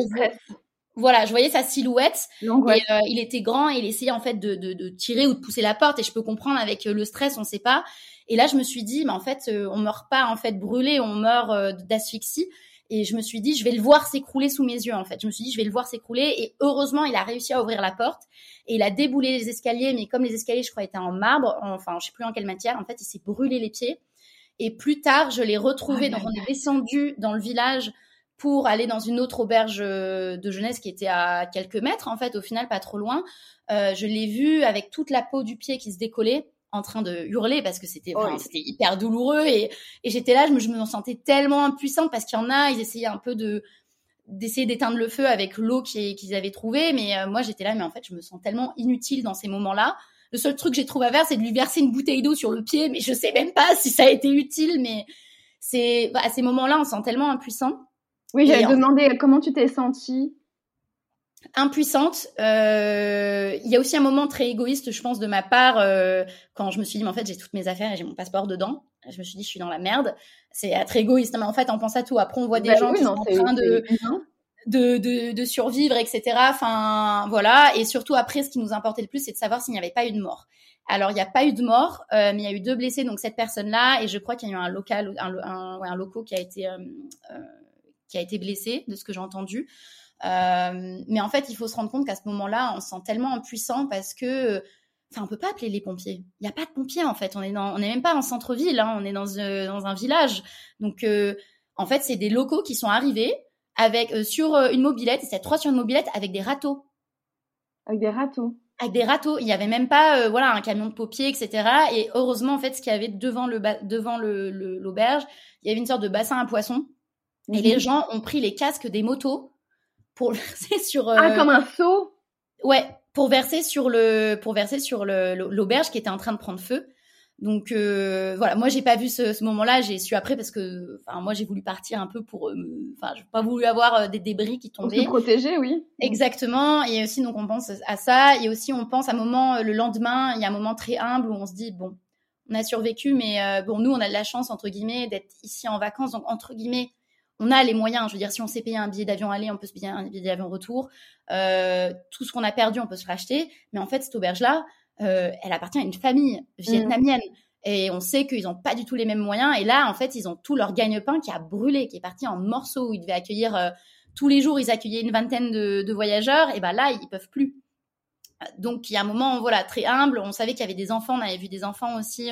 voilà, je voyais sa silhouette. Et, euh, il était grand et il essayait en fait de, de, de, tirer ou de pousser la porte. Et je peux comprendre avec euh, le stress, on sait pas. Et là, je me suis dit, mais en fait, euh, on meurt pas en fait brûlé, on meurt d'asphyxie. Et je me suis dit, je vais le voir s'écrouler sous mes yeux. En fait, je me suis dit, je vais le voir s'écrouler. Et heureusement, il a réussi à ouvrir la porte et il a déboulé les escaliers. Mais comme les escaliers, je crois, étaient en marbre, enfin, je sais plus en quelle matière. En fait, il s'est brûlé les pieds. Et plus tard, je l'ai retrouvé. donc, on est descendu dans le village pour aller dans une autre auberge euh, de jeunesse qui était à quelques mètres, en fait, au final, pas trop loin. Euh, je l'ai vu avec toute la peau du pied qui se décollait en train de hurler parce que c'était c'était hyper douloureux et, et j'étais là je me, je me sentais tellement impuissante parce qu'il y en a ils essayaient un peu de d'essayer d'éteindre le feu avec l'eau qu'ils avaient trouvée mais euh, moi j'étais là mais en fait je me sens tellement inutile dans ces moments-là le seul truc que j'ai trouvé à faire c'est de lui verser une bouteille d'eau sur le pied mais je sais même pas si ça a été utile mais c'est bah, à ces moments-là on se sent tellement impuissant oui, j'avais demandé comment tu t'es sentie? Impuissante. Euh, il y a aussi un moment très égoïste, je pense, de ma part, euh, quand je me suis dit, mais en fait, j'ai toutes mes affaires et j'ai mon passeport dedans. Je me suis dit, je suis dans la merde. C'est très égoïste, mais en fait, on pense à tout. Après, on voit des bah gens qui sont en train de, de, de, de, survivre, etc. Enfin, voilà. Et surtout, après, ce qui nous importait le plus, c'est de savoir s'il n'y avait pas eu de mort. Alors, il n'y a pas eu de mort, euh, mais il y a eu deux blessés, donc cette personne-là, et je crois qu'il y a eu un local, un, un, un loco qui a été qui a été blessé, de ce que j'ai entendu. Euh, mais en fait, il faut se rendre compte qu'à ce moment-là, on se sent tellement impuissant parce que, enfin, on peut pas appeler les pompiers. Il n'y a pas de pompiers en fait. On est dans, on n'est même pas en centre-ville. Hein, on est dans, euh, dans un village. Donc, euh, en fait, c'est des locaux qui sont arrivés avec sur une mobilette. C'était trois sur une mobilette avec des râteaux. Avec des râteaux. Avec des râteaux. Il n'y avait même pas, voilà, un camion de pompiers, etc. Et heureusement, en fait, ce qu'il y avait devant le devant le l'auberge, il y avait une sorte de bassin à poissons et les mhm. gens ont pris les casques des motos pour verser sur. Ah, euh, comme un seau? Ouais, pour verser sur le, pour verser sur l'auberge qui était en train de prendre feu. Donc euh, voilà, moi j'ai pas vu ce, ce moment-là, j'ai su après parce que, enfin moi j'ai voulu partir un peu pour, euh, enfin j'ai pas voulu avoir des débris qui tombaient. Pour se protéger, oui. Exactement. Et aussi donc on pense à ça, et aussi on pense à un moment le lendemain, il y a un moment très humble où on se dit bon, on a survécu, mais bon nous on a de la chance entre guillemets d'être ici en vacances, donc entre guillemets on a les moyens. Je veux dire, si on s'est payé un billet d'avion aller, on peut se payer un billet d'avion retour. Euh, tout ce qu'on a perdu, on peut se racheter. Mais en fait, cette auberge-là, euh, elle appartient à une famille vietnamienne. Et on sait qu'ils n'ont pas du tout les mêmes moyens. Et là, en fait, ils ont tout leur gagne-pain qui a brûlé, qui est parti en morceaux, ils devaient accueillir euh, tous les jours, ils accueillaient une vingtaine de, voyageurs. Et ben là, ils peuvent plus. Donc, il y a un moment, voilà, très humble. On savait qu'il y avait des enfants. On avait vu des enfants aussi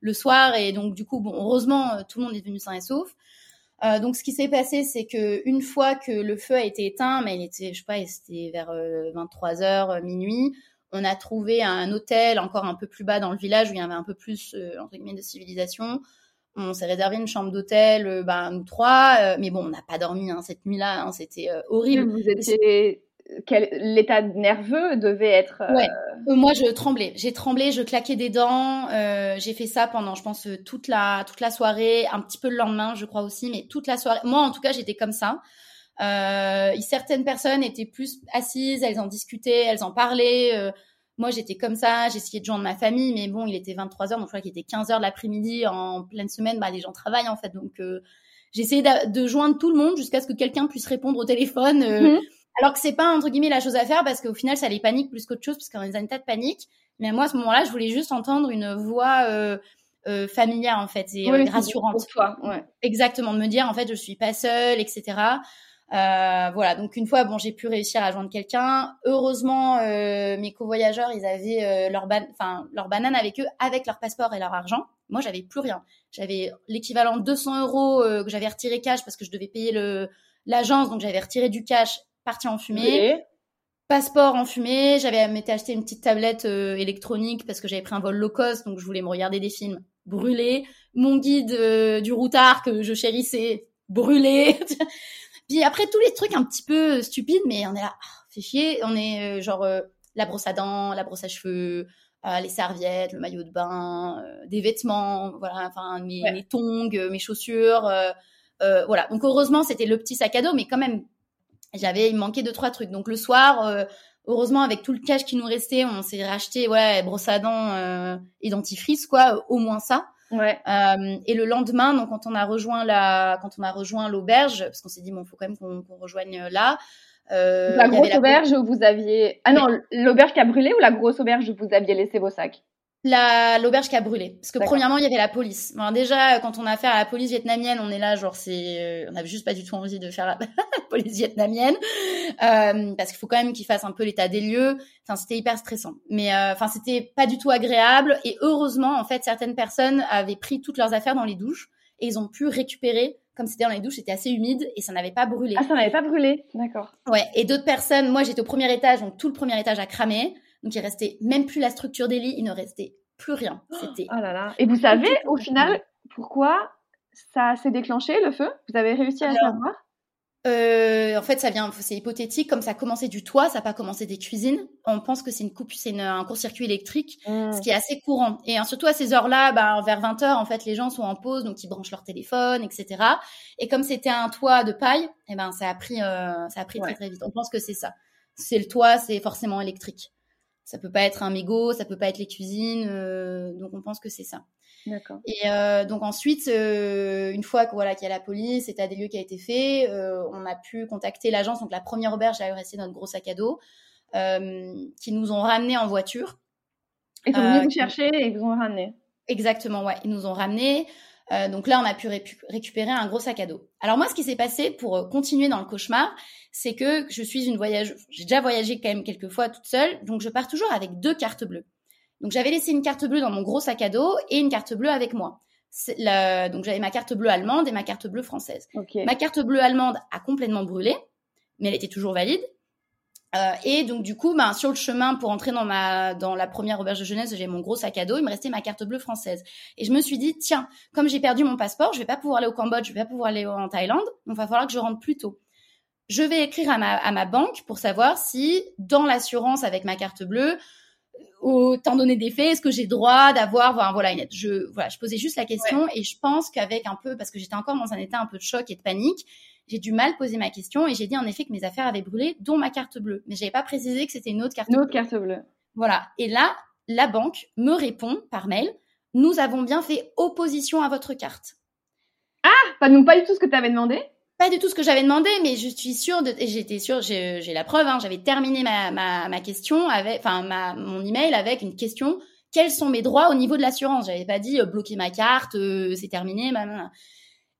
le soir. Et donc, du coup, bon, heureusement, tout le monde est venu sain et sauf. Euh, donc ce qui s'est passé, c'est que une fois que le feu a été éteint, mais il était, je sais pas, c'était vers 23 euh, heures, euh, minuit, on a trouvé un hôtel encore un peu plus bas dans le village où il y avait un peu plus entre guillemets de civilisation. On s'est réservé une chambre d'hôtel, ben nous trois, mais bon, on n'a pas dormi hein, cette nuit-là, hein, c'était horrible. Vous étiez l'état nerveux devait être. Ouais. Euh, moi, je tremblais. J'ai tremblé, je claquais des dents. Euh, j'ai fait ça pendant, je pense, toute la toute la soirée, un petit peu le lendemain, je crois aussi, mais toute la soirée. Moi, en tout cas, j'étais comme ça. Euh, certaines personnes étaient plus assises, elles en discutaient, elles en parlaient. Euh, moi, j'étais comme ça, j'essayais de joindre ma famille, mais bon, il était 23 h donc je crois qu'il était 15 h de l'après-midi en pleine semaine. Bah, les gens travaillent en fait, donc j'essayais de, de, joindre tout le monde jusqu'à ce que quelqu'un puisse répondre au téléphone. Mmh. Alors que c'est pas entre guillemets la chose à faire parce qu'au final ça les panique plus qu'autre chose parce qu'on est dans un état de panique. Mais moi à ce moment-là, je voulais juste entendre une voix euh, euh, familière en fait et euh, rassurante. Pour toi, ouais. Exactement, de me dire en fait je suis pas seule, etc. Euh, voilà, donc une fois, bon, j'ai pu réussir à joindre quelqu'un. Heureusement, euh, mes covoyageurs, ils avaient euh, leur, ban leur banane avec eux, avec leur passeport et leur argent. Moi, j'avais plus rien. J'avais l'équivalent de 200 euros que j'avais retiré cash parce que je devais payer l'agence, donc j'avais retiré du cash parti en fumée. Passeport en fumée. J'avais m'étais acheté une petite tablette euh, électronique parce que j'avais pris un vol low cost, donc je voulais me regarder des films brûlés. Mon guide euh, du routard que je chérissais brûlé. Puis après tous les trucs un petit peu stupides, mais on est là, ah, fait chier. On est euh, genre euh, la brosse à dents, la brosse à cheveux, euh, les serviettes, le maillot de bain, des vêtements, voilà, enfin mes, mes tongs, mes chaussures, voilà. Donc heureusement c'était le petit sac à dos, mais quand même j'avais il manquait deux trois trucs. Donc le soir, heureusement avec tout le cash qui nous restait, on s'est racheté ouais brosse à dents, et dentifrice quoi, au moins ça. Ouais. Euh, et le lendemain, donc quand on a rejoint la, quand on a rejoint l'auberge, parce qu'on s'est dit bon, faut quand même qu'on rejoigne là. Euh, la grosse auberge où vous aviez, ah non, l'auberge qui a brûlé ou la grosse auberge où vous aviez laissé vos sacs? La l'auberge qui a brûlé parce que premièrement il y avait la police. Alors déjà quand on a affaire à la police vietnamienne, on est là genre c'est on avait juste pas du tout envie de faire la, police vietnamienne euh, parce qu'il faut quand même qu'ils fassent un peu l'état des lieux. Enfin c'était hyper stressant. Mais euh, enfin c'était pas du tout agréable et heureusement en fait certaines personnes avaient pris toutes leurs affaires dans les douches et ils ont pu récupérer comme c'était dans les douches, c'était assez humide et ça n'avait pas brûlé. Ah, ça n'avait pas brûlé, d'accord. Ouais, et d'autres personnes, moi j'étais au premier étage, donc tout le premier étage a cramé. Donc il restait même plus la structure des lits, il ne restait plus rien. C'était. Oh là là. Et vous savez au final pourquoi ça s'est déclenché le feu? Vous avez réussi à savoir? euh, en fait, ça vient, c'est hypothétique. Comme ça a commencé du toit, ça n'a pas commencé des cuisines. On pense que c'est une coupe, c'est un court-circuit électrique, mmh. ce qui est assez courant. Et hein, surtout à ces heures-là, bah, vers 20 h en fait, les gens sont en pause, donc ils branchent leur téléphone, etc. Et comme c'était un toit de paille, eh ben, ça a pris, euh, ça a pris très très vite. On pense que c'est ça. C'est le toit, c'est forcément électrique. Ça peut pas être un mégot, ça peut pas être les cuisines, euh, donc on pense que c'est ça. D'accord. Et euh, donc ensuite, euh, une fois que voilà qu'il y a la police, état des lieux qui a été fait, on a pu contacter l'agence, donc la première auberge a resté notre gros sac à dos, qui nous ont ramenés en voiture. Ils sont venus vous chercher et ils vous ont ramené. Exactement, ouais, ils nous ont ramenés. Euh, donc là, on a pu récupérer un gros sac à dos. Alors moi, ce qui s'est passé pour euh, continuer dans le cauchemar, c'est que je suis une voyage. J'ai déjà voyagé quand même quelques fois toute seule, donc je pars toujours avec deux cartes bleues. Donc j'avais laissé une carte bleue dans mon gros sac à dos et une carte bleue avec moi. donc j'avais ma carte bleue allemande et ma carte bleue française. Ma carte bleue allemande a complètement brûlé, mais elle était toujours valide. Euh, et donc du coup, ben, sur le chemin pour entrer dans ma dans la première auberge de jeunesse, j'ai mon gros sac à dos. Il me restait ma carte bleue française. Et je me suis dit, tiens, comme j'ai perdu mon passeport, je vais pas pouvoir aller au Cambodge, je vais pas pouvoir aller en Thaïlande. Donc il va falloir que je rentre plus tôt. Je vais écrire à ma à ma banque pour savoir si dans l'assurance avec ma carte bleue, au temps donné des faits, est-ce que j'ai droit d'avoir voilà, voilà une Je voilà, je posais juste la question et je pense qu'avec un peu parce que j'étais encore dans un état un peu de choc et de panique, j'ai du mal poser ma question et j'ai dit en effet que mes affaires avaient brûlé, dont ma carte bleue. Mais j'avais pas précisé que c'était une autre carte une autre carte bleue. Voilà. Et là, la banque me répond par mail Nous avons bien fait opposition à votre carte. Ah Pas, donc pas du tout ce que tu avais demandé? Pas du tout ce que j'avais demandé, mais je suis sûre de, j'étais sûre, j'ai la preuve, hein, j'avais terminé ma, ma, ma, question avec, enfin, ma, mon email avec une question, quels sont mes droits au niveau de l'assurance? J'avais pas dit, euh, bloquer ma carte, euh, c'est terminé,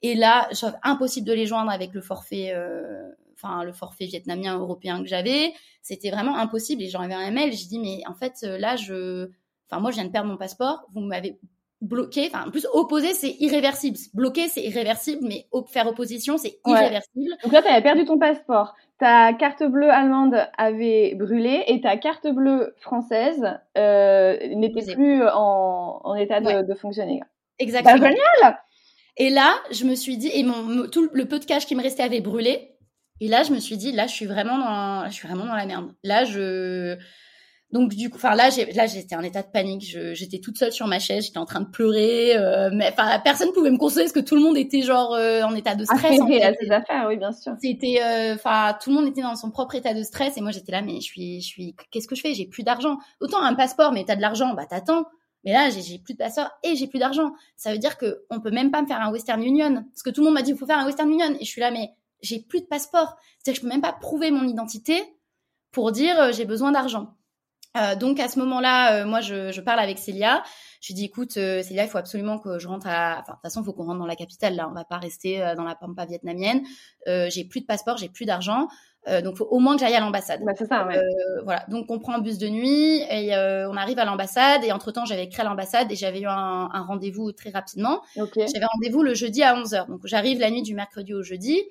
et là, impossible de les joindre avec le forfait, euh, enfin le forfait vietnamien européen que j'avais. C'était vraiment impossible. Et j'en avais un mail. J'ai dit mais en fait euh, là je, enfin moi je viens de perdre mon passeport. Vous m'avez bloqué. Enfin en plus opposé c'est irréversible. Bloqué c'est irréversible, mais faire opposition c'est irréversible. Donc là tu avais perdu ton passeport. Ta carte bleue allemande avait brûlé et ta carte bleue française euh, n'était plus en, en état de, de fonctionner. Exactement. Bah, génial et là, je me suis dit, et mon, tout le peu de cash qui me restait avait brûlé. Et là, je me suis dit, là, je suis vraiment dans, je suis vraiment dans la merde. Là, je, donc du coup, enfin là, j'ai, là, j'étais en état de panique. j'étais toute seule sur ma chaise, j'étais en train de pleurer. Euh, mais enfin, personne pouvait me consoler parce que tout le monde était genre euh, en état de stress. en fait. à ses affaires, oui, bien sûr. C'était, euh, enfin, tout le monde était dans son propre état de stress et moi, j'étais là, mais je suis, je suis, qu'est-ce que je fais? J'ai plus d'argent. Autant un passeport, mais t'as de l'argent, bah t'attends. Mais là, j'ai plus de passeport et j'ai plus d'argent. Ça veut dire que on peut même pas me faire un Western Union. Parce que tout le monde m'a dit, il faut faire un Western Union. Et je suis là, mais j'ai plus de passeport. C'est-à-dire que je peux même pas prouver mon identité pour dire euh, j'ai besoin d'argent. Euh, donc à ce moment-là, euh, moi je, je, parle avec Célia. Je lui dis écoute euh, Célia, il faut absolument que je rentre à. Enfin de toute façon, il faut qu'on rentre dans la capitale là. On va pas rester dans la pampa vietnamienne. j'ai plus de passeport, j'ai plus d'argent. Euh, donc, faut au moins que j'aille à l'ambassade. Bah, c'est ça, ouais. euh, voilà. Donc, on prend un bus de nuit et euh, on arrive à l'ambassade. Et entre temps, j'avais écrit à l'ambassade et j'avais eu un, un rendez-vous très rapidement. Okay. J'avais rendez-vous le jeudi à 11h. Donc, j'arrive la nuit du mercredi au jeudi.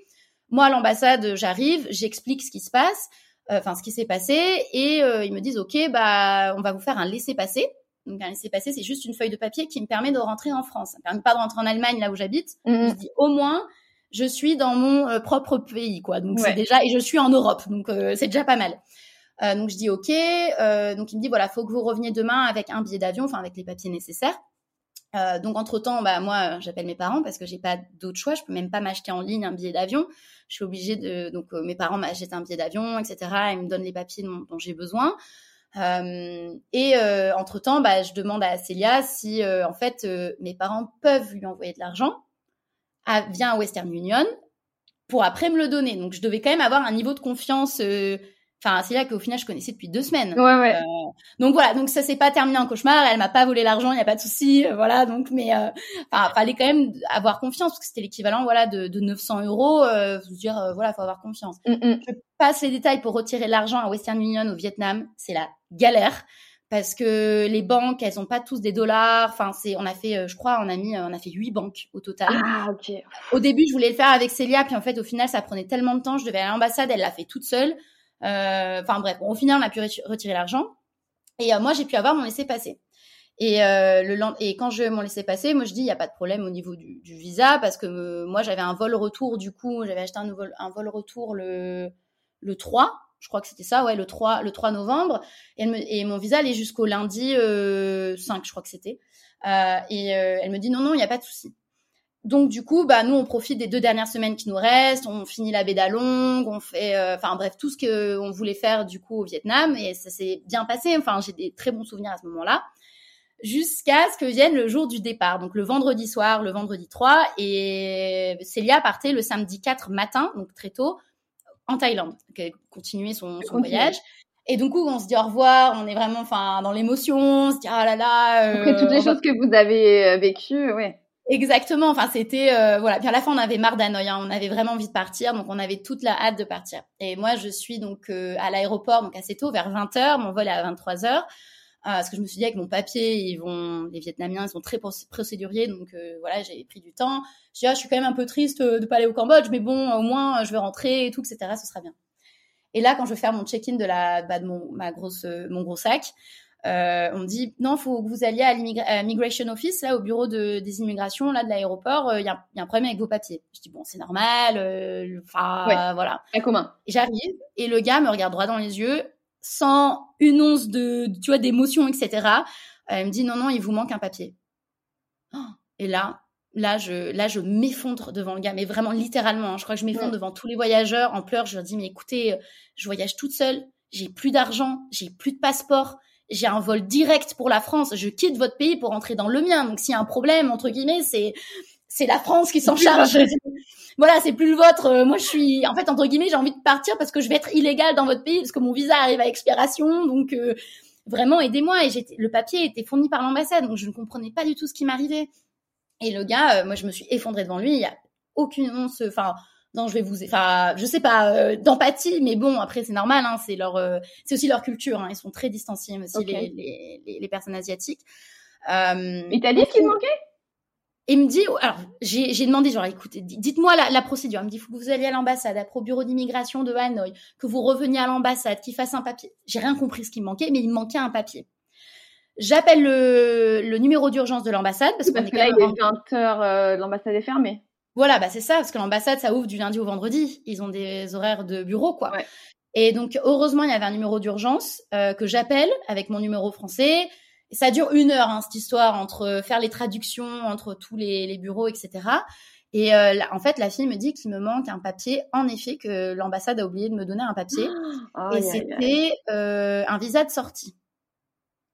Moi, à l'ambassade, j'arrive, j'explique ce qui se passe, euh, enfin, ce qui s'est passé. Et euh, ils me disent, OK, bah, on va vous faire un laissez-passer. Donc, un laissez-passer, c'est juste une feuille de papier qui me permet de rentrer en France. Ça me permet pas de rentrer en Allemagne, là où j'habite. Mm Je dis, au moins, je suis dans mon propre pays, quoi. Donc c'est déjà et je suis en Europe, donc c'est déjà pas mal. donc je dis ok. donc il me dit voilà, faut que vous reveniez demain avec un billet d'avion, enfin avec les papiers nécessaires. Euh, donc entre temps, bah moi j'appelle mes parents parce que j'ai pas d'autre choix. Je peux même pas m'acheter en ligne un billet d'avion. Je suis obligée de donc euh, mes parents m'achètent un billet d'avion, etc. Ils me donnent les papiers dont, j'ai besoin. Euh, et euh, entre temps, bah je demande à Célia si en fait mes parents peuvent lui envoyer de l'argent à, via Western Union pour après me le donner. Donc je devais quand même avoir un niveau de confiance Enfin, c'est là qu'au final, je connaissais depuis deux semaines. Ouais, ouais. Euh, donc voilà, donc ça s'est pas terminé en cauchemar. Elle m'a pas volé l'argent, il y a pas de souci. Euh, voilà, donc mais euh, enfin, fallait quand même avoir confiance parce que c'était l'équivalent, voilà, de, de 900 euros. Euh, faut dire, euh, voilà, faut avoir confiance. Mm, mm. Je passe les détails pour retirer l'argent à Western Union au Vietnam, c'est la galère parce que les banques, elles ont pas tous des dollars. Enfin, c'est, on a fait, je crois, on a mis, on a fait huit banques au total. Ah, ok. Au début, je voulais le faire avec Célia, puis en fait, au final, ça prenait tellement de temps. Je devais aller à l'ambassade, elle l'a fait toute seule. Euh, enfin bref, au final, on a pu retirer l'argent. Et euh, moi, j'ai pu avoir mon laissez-passer. Et, euh, le, et quand je m'en laissais passer, moi je dis il y a pas de problème au niveau du, du visa parce que moi j'avais un vol retour du coup, j'avais acheté un, nouveau, un vol retour le le 3, je crois que c'était ça, ouais, le 3 le 3 novembre. Et, mon visa allait jusqu'au lundi euh, 5, je crois que c'était. Euh, et elle me dit non non, il n'y a pas de souci. Donc du coup, bah nous on profite des deux dernières semaines qui nous restent, on finit la baie d'Along, on fait, euh, enfin bref tout ce que on voulait faire du coup au Vietnam. Et ça s'est bien passé. Enfin j'ai des très bons souvenirs à ce moment-là, jusqu'à ce que vienne le jour du départ, donc le vendredi soir, le vendredi 3 et Célia partait le samedi 4 matin, donc très tôt, en Thaïlande, continuait son, son voyage. Et du coup, on se dit au revoir, on est vraiment, enfin, dans l'émotion, on se dit ah là là. Euh, Après toutes les choses que vous avez euh, vécues, ouais. Exactement. Enfin, c'était euh, voilà. Puis à la fin, on avait marre d'Hanoï. Hein. On avait vraiment envie de partir, donc on avait toute la hâte de partir. Et moi, je suis donc euh, à l'aéroport, donc assez tôt, vers 20 h Mon vol est à 23 h parce que je me suis dit avec mon papier, ils vont, les Vietnamiens, ils sont très procéduriers, donc voilà, j'ai pris du temps. Je dis, ah, je suis quand même un peu triste de pas aller au Cambodge, mais bon, au moins, je vais rentrer et tout, etc. Ce sera bien. Et là, quand je vais faire mon check-in de la, bah, de mon, ma grosse, mon gros sac, euh, on me dit non, faut que vous alliez à l'immigration office, là au bureau de, des immigrations, là de l'aéroport. Il euh, y, a, y, a un problème avec vos papiers. Je dis bon, c'est normal. Euh, enfin voilà. Un commun. J'arrive et le gars me regarde droit dans les yeux, sans une once de, tu vois, d'émotion, etc. il me dit non non, il vous manque un papier. et là, là je là je m'effondre devant le gars mais vraiment littéralement hein. je crois que je m'effondre devant tous les voyageurs en pleurs je leur dis mais écoutez je voyage toute seule j'ai plus d'argent j'ai plus de passeport j'ai un vol direct pour la France, je quitte votre pays pour entrer dans le mien. Donc s'il y a un problème, entre guillemets, c'est c'est la France qui s'en charge. voilà, c'est plus le vôtre. Euh, moi, je suis, en fait, entre guillemets, j'ai envie de partir parce que je vais être illégale dans votre pays parce que mon visa arrive à expiration. Donc, euh, vraiment, aidez-moi. Et le papier était fourni par l'ambassade, donc je ne comprenais pas du tout ce qui m'arrivait. Et le gars, euh, moi, je me suis effondrée devant lui. Il y a aucune enfin, non, je vais vous, enfin, je sais pas, euh, d'empathie, mais bon, après c'est normal, hein, c'est leur, c'est aussi leur culture, hein, ils sont très distanciés aussi les, les, les, personnes asiatiques. Euh, Et t'as dit ce qu'il manquait? Il me dit, alors j'ai demandé genre, écoutez, dites-moi la, la, procédure. Il me dit, faut que vous alliez à l'ambassade, au bureau d'immigration de Hanoï, que vous reveniez à l'ambassade, qu'il fasse un papier. J'ai rien compris ce qui me manquait, mais il me manquait un papier. J'appelle le, le numéro d'urgence de l'ambassade parce, parce que là, il est 20 heures, l'ambassade est fermée. Voilà, bah c'est ça, parce que l'ambassade, ça ouvre du lundi au vendredi. Ils ont des horaires de bureau, quoi. Et donc, heureusement, il y avait un numéro d'urgence euh, que j'appelle avec mon numéro français. Et ça dure une heure, hein, cette histoire, entre faire les traductions entre tous les, les bureaux, etc. Et euh, en fait, la fille me dit qu'il me manque un papier. En effet, que l'ambassade a oublié de me donner un papier. et c'était euh, un visa de sortie.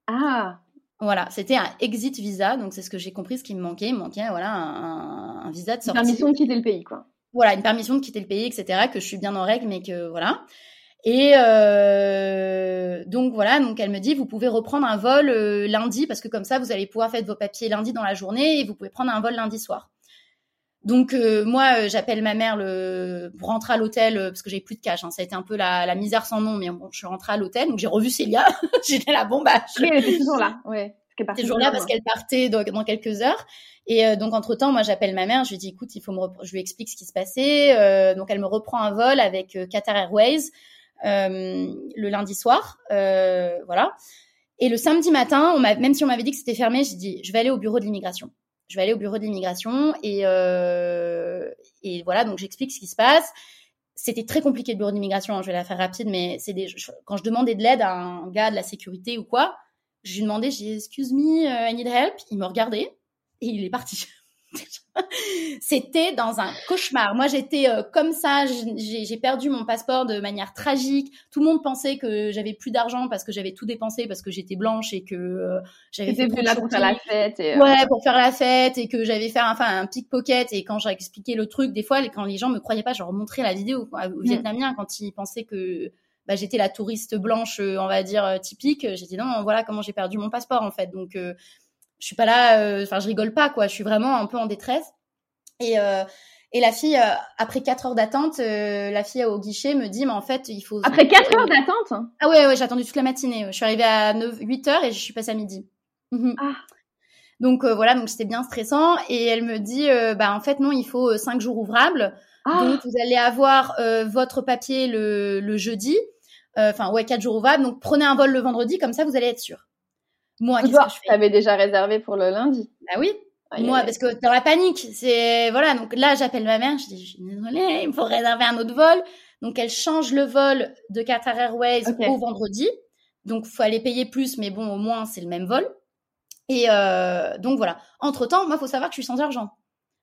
Ah voilà, c'était un exit visa, donc c'est ce que j'ai compris, ce qui me manquait. Il me manquait voilà, un, visa de sortie. Une permission de quitter le pays, quoi. Voilà, une permission de quitter le pays, etc., que je suis bien en règle, mais que voilà. Et euh, donc voilà, donc elle me dit, vous pouvez reprendre un vol euh, lundi, parce que comme ça, vous allez pouvoir faire vos papiers lundi dans la journée, et vous pouvez prendre un vol lundi soir. Donc euh, moi, euh, j'appelle ma mère le... pour rentrer à l'hôtel parce que j'ai plus de cash. Hein. Ça a été un peu la, la misère sans nom, mais bon, je suis rentrée à l'hôtel, donc j'ai revu Célia. J'étais là, bon bah. Oui, elle était toujours là. Ouais. Toujours là parce qu'elle partait dans, dans, quelques heures. Et euh, donc entre temps, moi j'appelle ma mère. Je lui dis, écoute, il faut me, je lui explique ce qui se passait. Euh, donc elle me reprend un vol avec Qatar Airways le lundi soir, voilà. Et le samedi matin, on même si on m'avait dit que c'était fermé, j'ai dit, je vais aller au bureau de l'immigration. je vais aller au bureau de l'immigration et, et voilà, donc j'explique ce qui se passe. C'était très compliqué le bureau d'immigration, hein, je vais la faire rapide, mais c'est des, quand je demandais de l'aide à un gars de la sécurité ou quoi, je lui demandais, j'ai excuse me, I need help. Il me regardait et il est parti. C'était dans un cauchemar. Moi, j'étais euh, comme ça. J'ai perdu mon passeport de manière tragique. Tout le monde pensait que j'avais plus d'argent parce que j'avais tout dépensé parce que j'étais blanche et que euh, j'avais fait plus là pour faire la fête. Et, euh, Ouais, pour faire la fête et que j'avais fait enfin un pickpocket. Et quand j'ai expliqué le truc, des fois, quand les gens me croyaient pas, je leur montrais la vidéo aux mm. Vietnamiens quand ils pensaient que bah, j'étais la touriste blanche, on va dire typique. J'ai dit non, voilà comment j'ai perdu mon passeport en fait. Donc je suis pas là, euh, enfin, je rigole pas, quoi. Je suis vraiment un peu en détresse. Et, euh, et la fille, euh, après 4 heures d'attente, la fille au guichet me dit, mais en fait, il faut. Après 4 heures d'attente? Ah ouais, ouais, j'ai attendu toute la matinée. Je suis arrivée à 9, 8 heures et je suis passée à midi. Mhm. Ah. Donc voilà, donc c'était bien stressant. Et elle me dit, bah en fait non, il faut 5 jours ouvrables. Ah. Donc vous allez avoir votre papier le, le jeudi. Enfin ouais, 4 jours ouvrables. Donc prenez un vol le vendredi, comme ça vous allez être sûr. Moi, qu'est-ce que je avais déjà réservé pour le lundi. Bah oui. Moi, parce que dans la panique, c'est voilà. Donc là, j'appelle ma mère. Je dis, je suis désolée, il me faut réserver un autre vol. Donc elle change le vol de Qatar Airways au vendredi. Donc faut aller payer plus, mais bon, au moins c'est le même vol. Et euh, donc voilà. Entre temps, moi, faut savoir que je suis sans argent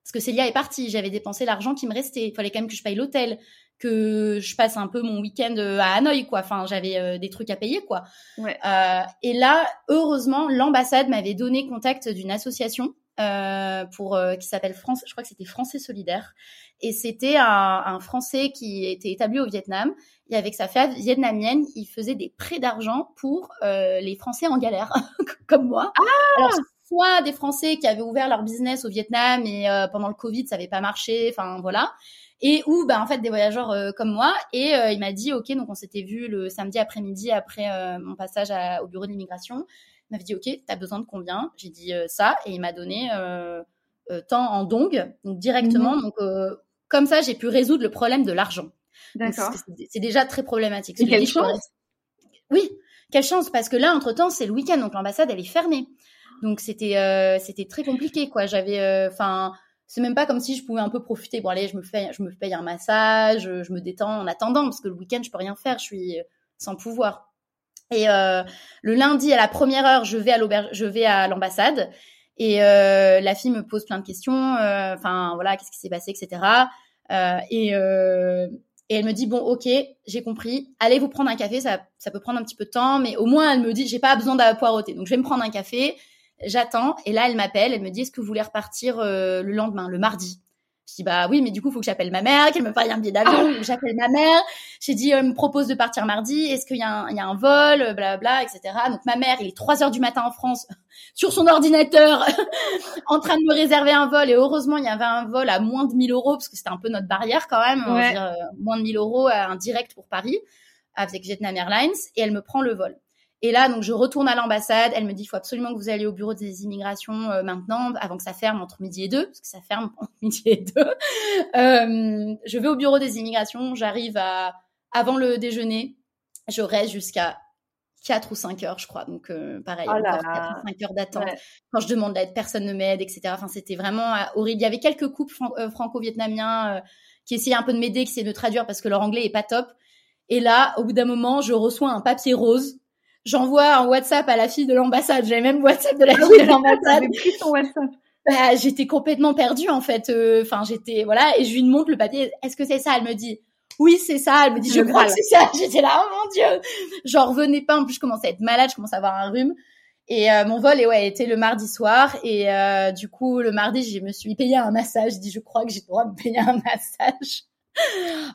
parce que Célia est partie. J'avais dépensé l'argent qui me restait. Il fallait quand même que je paye l'hôtel, que je passe un peu mon week-end euh, à Hanoï, quoi. Enfin, j'avais euh, des trucs à payer, quoi. Ouais. Euh, et là, heureusement, l'ambassade m'avait donné contact d'une association euh, pour qui s'appelle France. Je crois que c'était Français Solidaire. Et c'était un, un, Français qui était établi au Vietnam. Et avec sa femme vietnamienne, il faisait des prêts d'argent pour les Français en galère, comme moi. Ah Alors, soit des Français qui avaient ouvert leur business au Vietnam et pendant le Covid, ça n'avait pas marché. Enfin, voilà et ou bah en fait des voyageurs euh, comme moi. Et euh, il m'a dit ok donc on s'était vu le samedi après-midi après, euh, mon passage au bureau d'immigration il m'avait dit ok t'as besoin de combien? J'ai dit ça. Et il m'a donné temps en dong donc directement. Mhm. donc comme ça j'ai pu résoudre le problème de l'argent. D'accord. c'est déjà très problématique. Et quelle chance. Oui quelle chance. Parce que là entre temps c'est le week-end. Donc l'ambassade elle est fermée. Donc c'était c'était très compliqué quoi. J'avais enfin c'est même pas comme si je pouvais un peu profiter. Bon, allez, je me fais, je me paye un massage, je me détends en attendant, parce que le week-end, je peux rien faire, je suis sans pouvoir. Et euh, le lundi à la première heure, je vais à l'ambassade, et euh, la fille me pose plein de questions. Euh, enfin, voilà, qu'est-ce qui s'est passé, etc. et et elle me dit bon ok j'ai compris allez vous prendre un café ça ça peut prendre un petit peu de temps mais au moins elle me dit j'ai pas besoin de poireauter donc je vais me prendre un café J'attends et là elle m'appelle, elle me dit est-ce que vous voulez repartir euh, le lendemain, le mardi? Je dis bah oui, mais du coup faut que j'appelle ma mère, qu'elle me paye un billet d'avion. Ah. J'appelle ma mère. J'ai dit elle me propose de partir mardi. Est-ce qu'il y, a un, il y a un vol, bla etc. Donc ma mère, il est 3 heures du matin en France sur son ordinateur en train de me réserver un vol et heureusement il y avait un vol à moins de 1000 euros parce que c'était un peu notre barrière quand même, dire, euh, moins de 1000 euros un direct pour Paris avec Vietnam Airlines et elle me prend le vol. Et là, donc, je retourne à l'ambassade. Elle me dit, il faut absolument que vous alliez au bureau des immigrations euh, maintenant, avant que ça ferme entre midi et deux, parce que ça ferme entre midi et deux. Euh, je vais au bureau des immigrations. J'arrive à avant le déjeuner. Je reste jusqu'à 4 ou 5 heures, je crois. Donc, euh, pareil, oh encore 4 ou 5 heures d'attente. Quand je demande d'aide, personne ne m'aide, etc. Enfin, c'était vraiment horrible. Il y avait quelques couples franco-vietnamiens qui essayaient un peu de m'aider, qui essayaient de traduire parce que leur anglais est pas top. Et là, au bout d'un moment, je reçois un papier rose j'envoie un WhatsApp à la fille de l'ambassade. J'avais même WhatsApp de la ah fille de l'ambassade. WhatsApp. Bah, j'étais complètement perdue en fait. Euh, enfin, j'étais voilà, et je lui montre le papier. Est-ce que c'est ça? Elle me dit oui, c'est ça. Elle me dit je, crois que c'est ça. J'étais là, oh mon dieu. J'en revenais pas. En plus, je commençais à être malade. Je commençais à avoir un rhume. Et euh, mon vol, et ouais, était le mardi soir. Et euh, du coup, le mardi, je me suis payé un massage. Je dis, je crois que j'ai le droit de me payer un massage.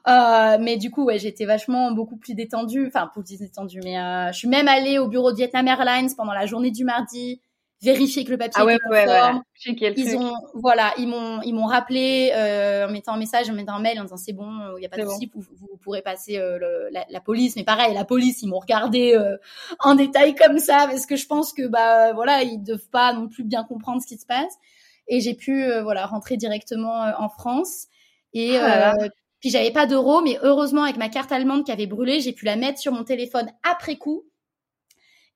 Euh, mais du coup, ouais, j'étais vachement beaucoup plus détendue, enfin plus détendue. Mais euh, je suis même allée au bureau de Vietnam Airlines pendant la journée du mardi, vérifier que le papier ah ouais, était ouais, conforme. Ouais, ils ont, voilà, ils m'ont, ils m'ont rappelé euh, en mettant un message, en mettant un mail en disant c'est bon, il n'y a pas de souci, vous, vous, pourrez passer euh, le, la, la, police. Mais pareil, la police, ils m'ont regardé euh, en détail comme ça parce que je pense que bah voilà, ils doivent pas non plus bien comprendre ce qui se passe. Et j'ai pu voilà rentrer directement en France. Et ah puis j'avais pas d'euros, mais heureusement avec ma carte allemande qui avait brûlé, j'ai pu la mettre sur mon téléphone après coup.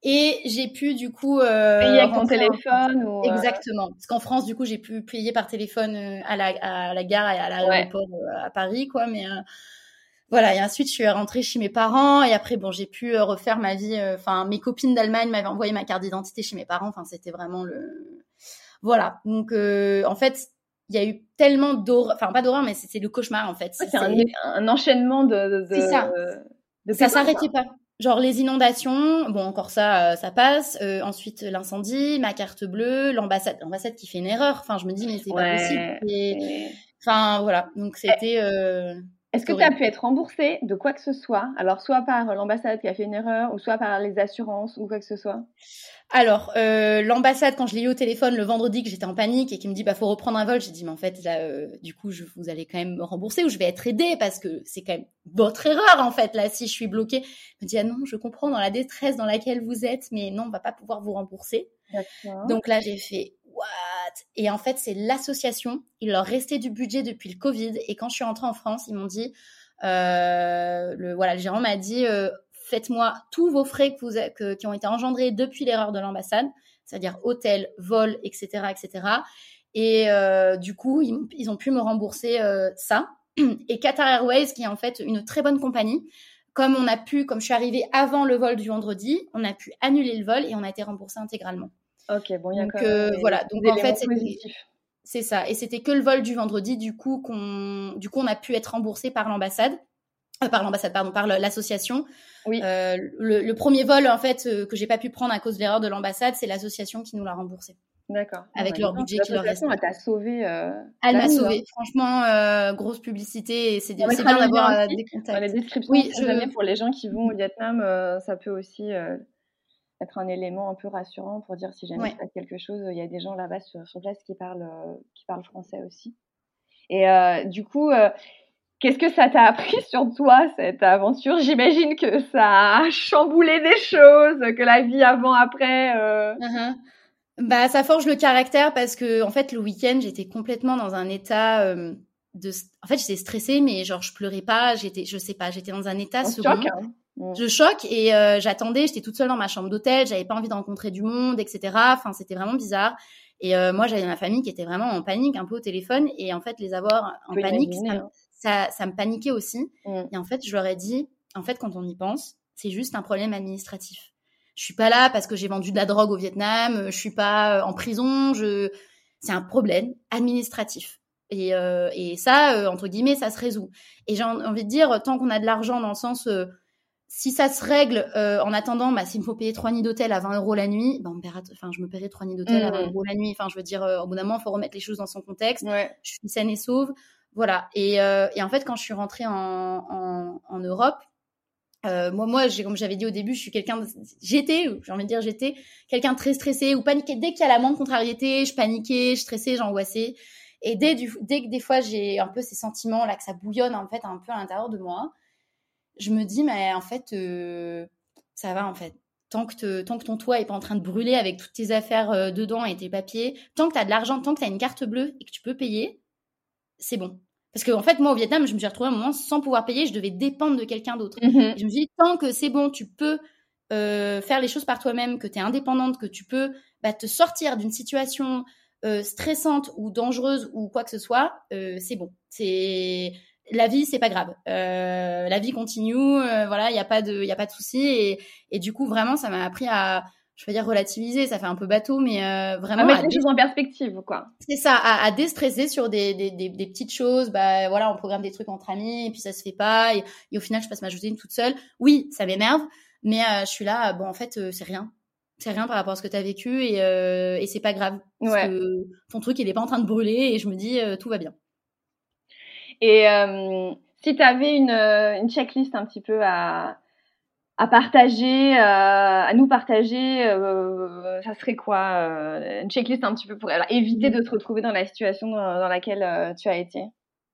Et j'ai pu du coup euh, payer avec mon téléphone ou exactement. Parce qu'en France du coup j'ai pu payer par téléphone à la à la gare et à l'aéroport à Paris quoi. Mais voilà. Et ensuite je suis rentrée chez mes parents. Et après bon j'ai pu refaire ma vie enfin mes copines d'Allemagne m'avaient envoyé ma carte d'identité chez mes parents. Enfin c'était vraiment le voilà. Donc en fait il y a eu tellement d'horreur, enfin pas d'horreur, mais c'est le cauchemar en fait. c'est un, enchaînement de. c'est ça. De ça s'arrêtait pas. Genre les inondations, bon encore ça, euh, ça passe. Euh, ensuite l'incendie, ma carte bleue, l'ambassade, l'ambassade qui fait une erreur. Enfin je me dis mais c'est pas possible. Enfin voilà, donc eh, c'était. Euh, est-ce que tu as pu être remboursé de quoi que ce soit? Alors, soit par l'ambassade qui a fait une erreur, ou soit par les assurances, ou quoi que ce soit? Alors, euh, l'ambassade, quand je l'ai eu au téléphone le vendredi, que j'étais en panique et qui me dit, bah, faut reprendre un vol, j'ai dit, mais en fait, là, euh, du coup, je, vous allez quand même me rembourser ou je vais être aidée parce que c'est quand même votre erreur, en fait, là, si je suis bloquée. Je me dit, ah non, je comprends dans la détresse dans laquelle vous êtes, mais non, on va pas pouvoir vous rembourser. Donc là, j'ai fait, Et en fait, c'est l'association. Il leur restait du budget depuis le Covid. Et quand je suis rentrée en France, ils m'ont dit, euh, le, voilà, le gérant m'a dit, euh, faites-moi tous vos frais que vous, qui ont été engendrés depuis l'erreur de l'ambassade, c'est-à-dire hôtel, vol, etc., etc. Et euh, du coup, ils, ils, ont pu me rembourser ça. Et Qatar Airways, qui est en fait une très bonne compagnie, comme on a pu, comme je suis arrivée avant le vol du vendredi, on a pu annuler le vol et on a été remboursé intégralement. Ok, bon, il y a donc, euh, voilà. Donc en fait, c'est ça. Et c'était que le vol du vendredi, du coup, qu'on, du coup, on a pu être remboursé par l'ambassade, euh, par l'ambassade, pardon, par l'association. Oui. Euh, le, premier vol, en fait, que j'ai pas pu prendre à cause de l'erreur de l'ambassade, c'est l'association qui nous l'a remboursé. D'accord. Avec leur budget qui leur reste. Elle t'a sauvé. elle m'a sauvé. Franchement, grosse publicité c'est bien d'avoir des contacts. les descriptions, oui, je... pour les gens qui vont au Vietnam, ça peut aussi être un élément un peu rassurant pour dire si jamais il se passe quelque chose, il y a des gens là-bas sur, place qui parlent, euh, qui parlent français aussi. Et euh, du coup, euh, qu'est-ce que ça t'a appris sur toi, cette aventure? J'imagine que ça a chamboulé des choses, que la vie avant, après. Uh-huh. Bah, ça forge le caractère parce que, en fait, le week-end, j'étais complètement dans un état de. En fait, j'étais stressée, mais genre, je pleurais pas. J'étais, je sais pas, j'étais dans un état second. Hein. Mm. Je choque et euh, j'attendais, j'étais toute seule dans ma chambre d'hôtel, j'avais pas envie de rencontrer du monde, etc. Enfin, c'était vraiment bizarre. Et euh, moi, j'avais ma famille qui était vraiment en panique, un peu au téléphone. Et en fait, les avoir en panique, hein. ça, ça, me paniquait aussi. Mm. Et en fait, je leur ai dit, en fait, quand on y pense, c'est juste un problème administratif. Je suis pas là parce que j'ai vendu de la drogue au Vietnam, je suis pas euh, en prison, je... c'est un problème administratif. Et, et ça, entre guillemets, ça se résout. Et j'ai envie de dire, tant qu'on a de l'argent dans le sens si ça se règle euh, en attendant, bah, s'il me faut payer trois nids d'hôtel à 20 euros la nuit, bah, enfin, je me paierai trois nids d'hôtel à 20 mmh. euros la nuit. Enfin, je veux dire, euh, au bout d'un moment, il faut remettre les choses dans son contexte. Je suis saine et sauve. Voilà. Et, euh, et, en fait, quand je suis rentrée en, en, en Europe, euh, moi, moi, comme j'avais dit au début, je suis quelqu'un, j'étais, j'ai envie de dire, j'étais quelqu'un de très stressé ou paniqué. Dès qu'il y a la moindre contrariété, je paniquais, je stressais, j'angoissais. Et dès, du, dès que des fois j'ai un peu ces sentiments là, que ça bouillonne en fait un peu à l'intérieur de moi, je me dis, mais en fait, euh, ça va en fait. Tant que, tant que ton toit est pas en train de brûler avec toutes tes affaires euh, dedans et tes papiers, tant que tu as de l'argent, tant que tu as une carte bleue et que tu peux payer, c'est bon. Parce que en fait, moi au Vietnam, je me suis retrouvée à un moment sans pouvoir payer, je devais dépendre de quelqu'un d'autre. Mm-hmm. Je me suis dit, tant que c'est bon, tu peux euh, faire les choses par toi-même, que tu es indépendante, que tu peux bah, te sortir d'une situation stressante ou dangereuse ou quoi que ce soit, c'est bon. C'est la vie c'est pas grave. Euh, la vie continue euh, voilà il y a pas de il y a pas de souci. Et, et du coup vraiment ça m'a appris à je veux dire relativiser. Ça fait un peu bateau mais euh, vraiment à mettre les choses en perspective quoi. C'est ça à, à, déstresser sur des, des, des, des, petites choses. Bah voilà on programme des trucs entre amis et puis ça se fait pas. Et, et au final je passe ma journée toute seule. Oui ça m'énerve mais je suis là bon en fait c'est rien. C'est rien par rapport à ce que tu as vécu et, et c'est pas grave. Parce que ton truc il est pas en train de brûler et je me dis tout va bien et euh, si tu avais une, euh, une, checklist un petit peu à, à partager, euh, à nous partager, ça serait quoi Une checklist un petit peu pour éviter de te retrouver dans la situation dans laquelle tu as été?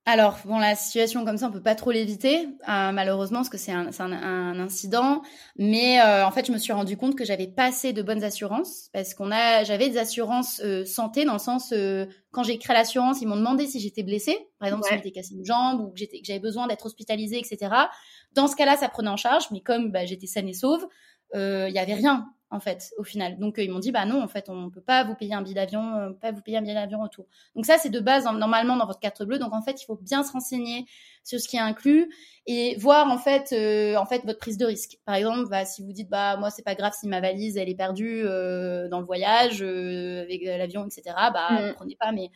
Alors, bon, la situation comme ça, on peut pas trop l'éviter, euh, malheureusement, parce que c'est un, un, un, incident. Mais euh, en fait, je me suis rendu compte que j'avais pas assez de bonnes assurances, parce qu'on a, j'avais des assurances euh, santé dans le sens quand j'ai créé l'assurance, ils m'ont demandé si j'étais blessée, par exemple si j'étais cassé une jambe ou que j'avais besoin d'être hospitalisée, etc. Dans ce cas-là, ça prenait en charge, mais comme bah, j'étais saine et sauve, il y avait rien. En fait, au final. Donc, ils m'ont dit, bah non, en fait, on peut pas vous payer un billet d'avion, pas vous payer un billet d'avion retour. Donc ça, c'est de base normalement dans votre carte bleue. Donc en fait, il faut bien se renseigner sur ce qui est inclus et voir en fait, en fait votre prise de risque. Par exemple, bah, si vous dites, bah moi, c'est pas grave si ma valise elle est perdue dans le voyage avec l'avion, etc. Bah, mmh. prenez pas. Mais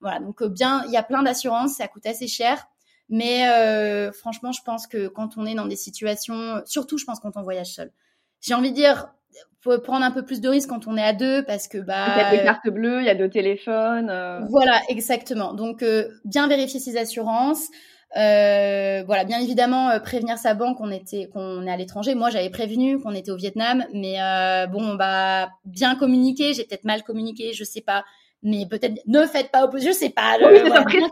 voilà, donc bien, il y a plein d'assurances, ça coûte assez cher. Mais euh, franchement, je pense que quand on est dans des situations, surtout, je pense quand on voyage seul, j'ai envie de dire, faut prendre un peu plus de risques quand on est à deux parce que bah il y a des cartes bleues, il y a deux téléphones. Euh. Voilà, exactement. Donc euh, bien vérifier ses assurances. Euh, voilà, bien évidemment euh, prévenir sa banque qu'on était qu'on est à l'étranger. Moi, j'avais prévenu qu'on était au Vietnam, mais euh, bon, bah bien communiquer. J'ai peut-être mal communiqué, je sais pas. Mais peut-être ne faites pas opposer, je sais pas. Oui, voilà, bien,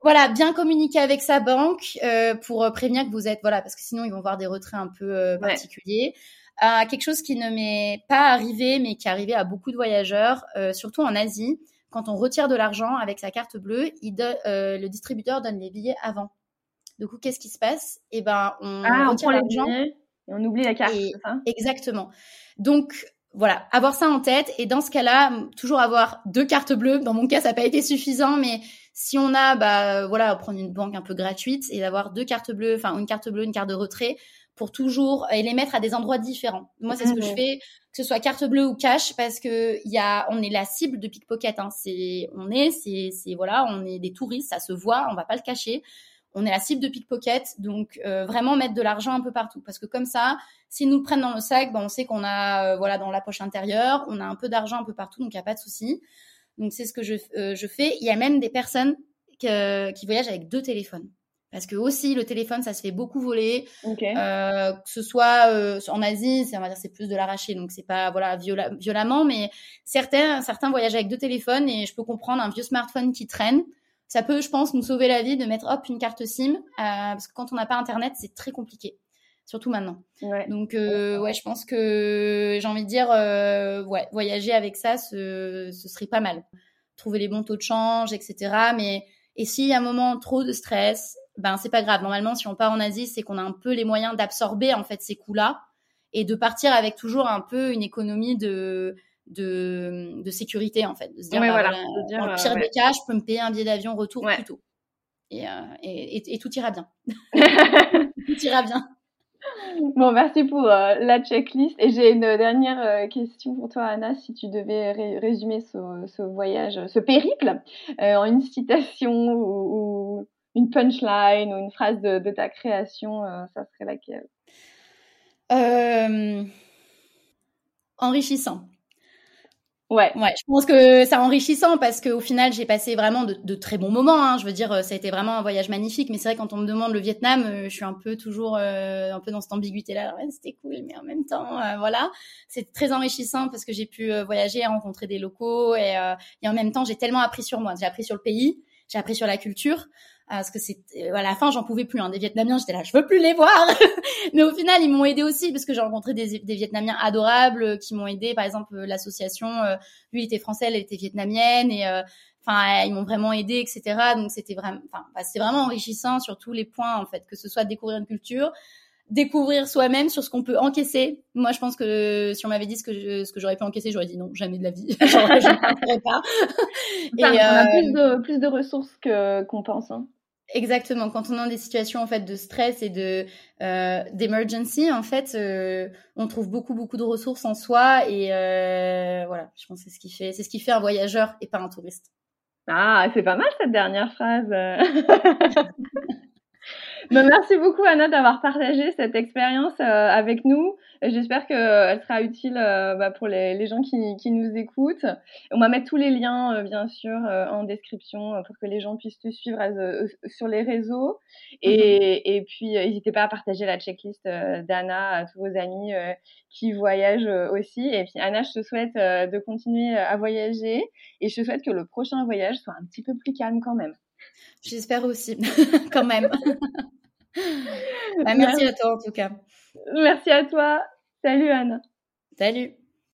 voilà, bien communiquer avec sa banque euh, pour prévenir que vous êtes voilà parce que sinon ils vont voir des retraits un peu euh, particuliers. Euh, quelque chose qui ne m'est pas arrivé mais qui est arrivé à beaucoup de voyageurs, surtout en Asie, quand on retire de l'argent avec sa carte bleue, il le distributeur donne les billets avant. Du coup, qu'est-ce qui se passe? Eh ben, on ah, retire l'argent et on oublie la carte. exactement. Donc voilà, avoir ça en tête et dans ce cas-là, toujours avoir deux cartes bleues. Dans mon cas, ça n'a pas été suffisant, mais si on a, bah voilà, prendre une banque un peu gratuite et d'avoir deux cartes bleues, enfin une carte bleue, une carte de retrait, pour toujours et les mettre à des endroits différents. Moi, c'est ce que je fais, que ce soit carte bleue ou cash, parce que il y a, on est la cible de pickpocket. Hein. C'est, on est, c'est, c'est voilà, on est des touristes, ça se voit, on va pas le cacher on est la cible de pickpocket, donc euh, vraiment mettre de l'argent un peu partout, parce que comme ça, s'ils nous prennent dans le sac, ben, on sait qu'on a euh, voilà dans la poche intérieure, on a un peu d'argent un peu partout, donc il n'y a pas de souci. Donc c'est ce que je, euh, je fais. Il y a même des personnes qui voyagent avec deux téléphones. Parce que aussi le téléphone, ça se fait beaucoup voler. que ce soit en Asie, c'est on va dire c'est plus de l'arracher, donc c'est pas voilà violemment, mais certains certains voyagent avec deux téléphones et je peux comprendre un vieux smartphone qui traîne ça peut, je pense, nous sauver la vie de mettre hop une carte SIM euh, parce que quand on n'a pas internet, c'est très compliqué, surtout maintenant. Donc euh, ouais, je pense que j'ai envie de dire euh, ouais, voyager avec ça, ce, ce, serait pas mal. Trouver les bons taux de change, etc. Mais et s'il y a un moment trop de stress, ben c'est pas grave. Normalement, si on part en Asie, c'est qu'on a un peu les moyens d'absorber en fait ces coûts-là et de partir avec toujours un peu une économie de de, de sécurité en fait, de se dire, bah, voilà, dans le pire euh, des cas, je peux me payer un billet d'avion retour plus tôt. Et, euh, et, et, tout ira bien. tout ira bien. Bon, merci pour euh, la checklist. Et j'ai une dernière question pour toi, Anna. Si tu devais résumer ce, ce, voyage, ce périple, en une citation ou, une punchline ou une phrase de, de ta création, ça serait laquelle? Enrichissant. Ouais. Ouais, je pense que c'est enrichissant parce qu'au final, j'ai passé vraiment de, de, très bons moments. Hein. Je veux dire, ça a été vraiment un voyage magnifique. Mais c'est vrai, quand on me demande le Vietnam, euh, je suis un peu toujours euh, un peu dans cette ambiguïté-là. Ouais, c'était cool, mais en même temps, euh, voilà, c'est très enrichissant parce que j'ai pu voyager, rencontrer des locaux et, et en même temps, j'ai tellement appris sur moi. J'ai appris sur le pays, j'ai appris sur la culture. Parce que c'est euh, à la fin j'en pouvais plus hein. des Vietnamiens j'étais là je veux plus les voir mais au final ils m'ont aidé aussi parce que j'ai rencontré des, des, Vietnamiens adorables euh, qui m'ont aidé par exemple euh, l'association lui il était français elle était vietnamienne et enfin ils m'ont vraiment aidé etc donc c'était vraiment enfin bah, c'est vraiment enrichissant sur tous les points en fait que ce soit découvrir une culture découvrir soi-même sur ce qu'on peut encaisser. Moi, je pense que si on m'avait dit ce que ce que j'aurais pu encaisser, j'aurais dit non, jamais de la vie. Genre, je ne pas. Et, on a plus de plus de ressources que qu'on pense. Hein. Exactement. Quand on est dans des situations en fait de stress et de euh, d'emergency, en fait, euh, on trouve beaucoup beaucoup de ressources en soi et euh, voilà. Je pense que c'est ce qui fait c'est ce qui fait un voyageur et pas un touriste. Ah, c'est pas mal cette dernière phrase. Merci beaucoup Anna d'avoir partagé cette expérience euh, avec nous. J'espère qu'elle sera utile euh, bah, pour les, les gens qui, qui, nous écoutent. On va mettre tous les liens, euh, bien sûr, en description pour que les gens puissent te suivre sur les réseaux. Et, mm-hmm. et puis, n'hésitez pas à partager la checklist d'Anna à tous vos amis qui voyagent aussi. Et puis, Anna, je te souhaite de continuer à voyager et je te souhaite que le prochain voyage soit un petit peu plus calme quand même. J'espère aussi, quand même. Bah, merci à toi en tout cas. Merci à toi. Salut Anne. Salut.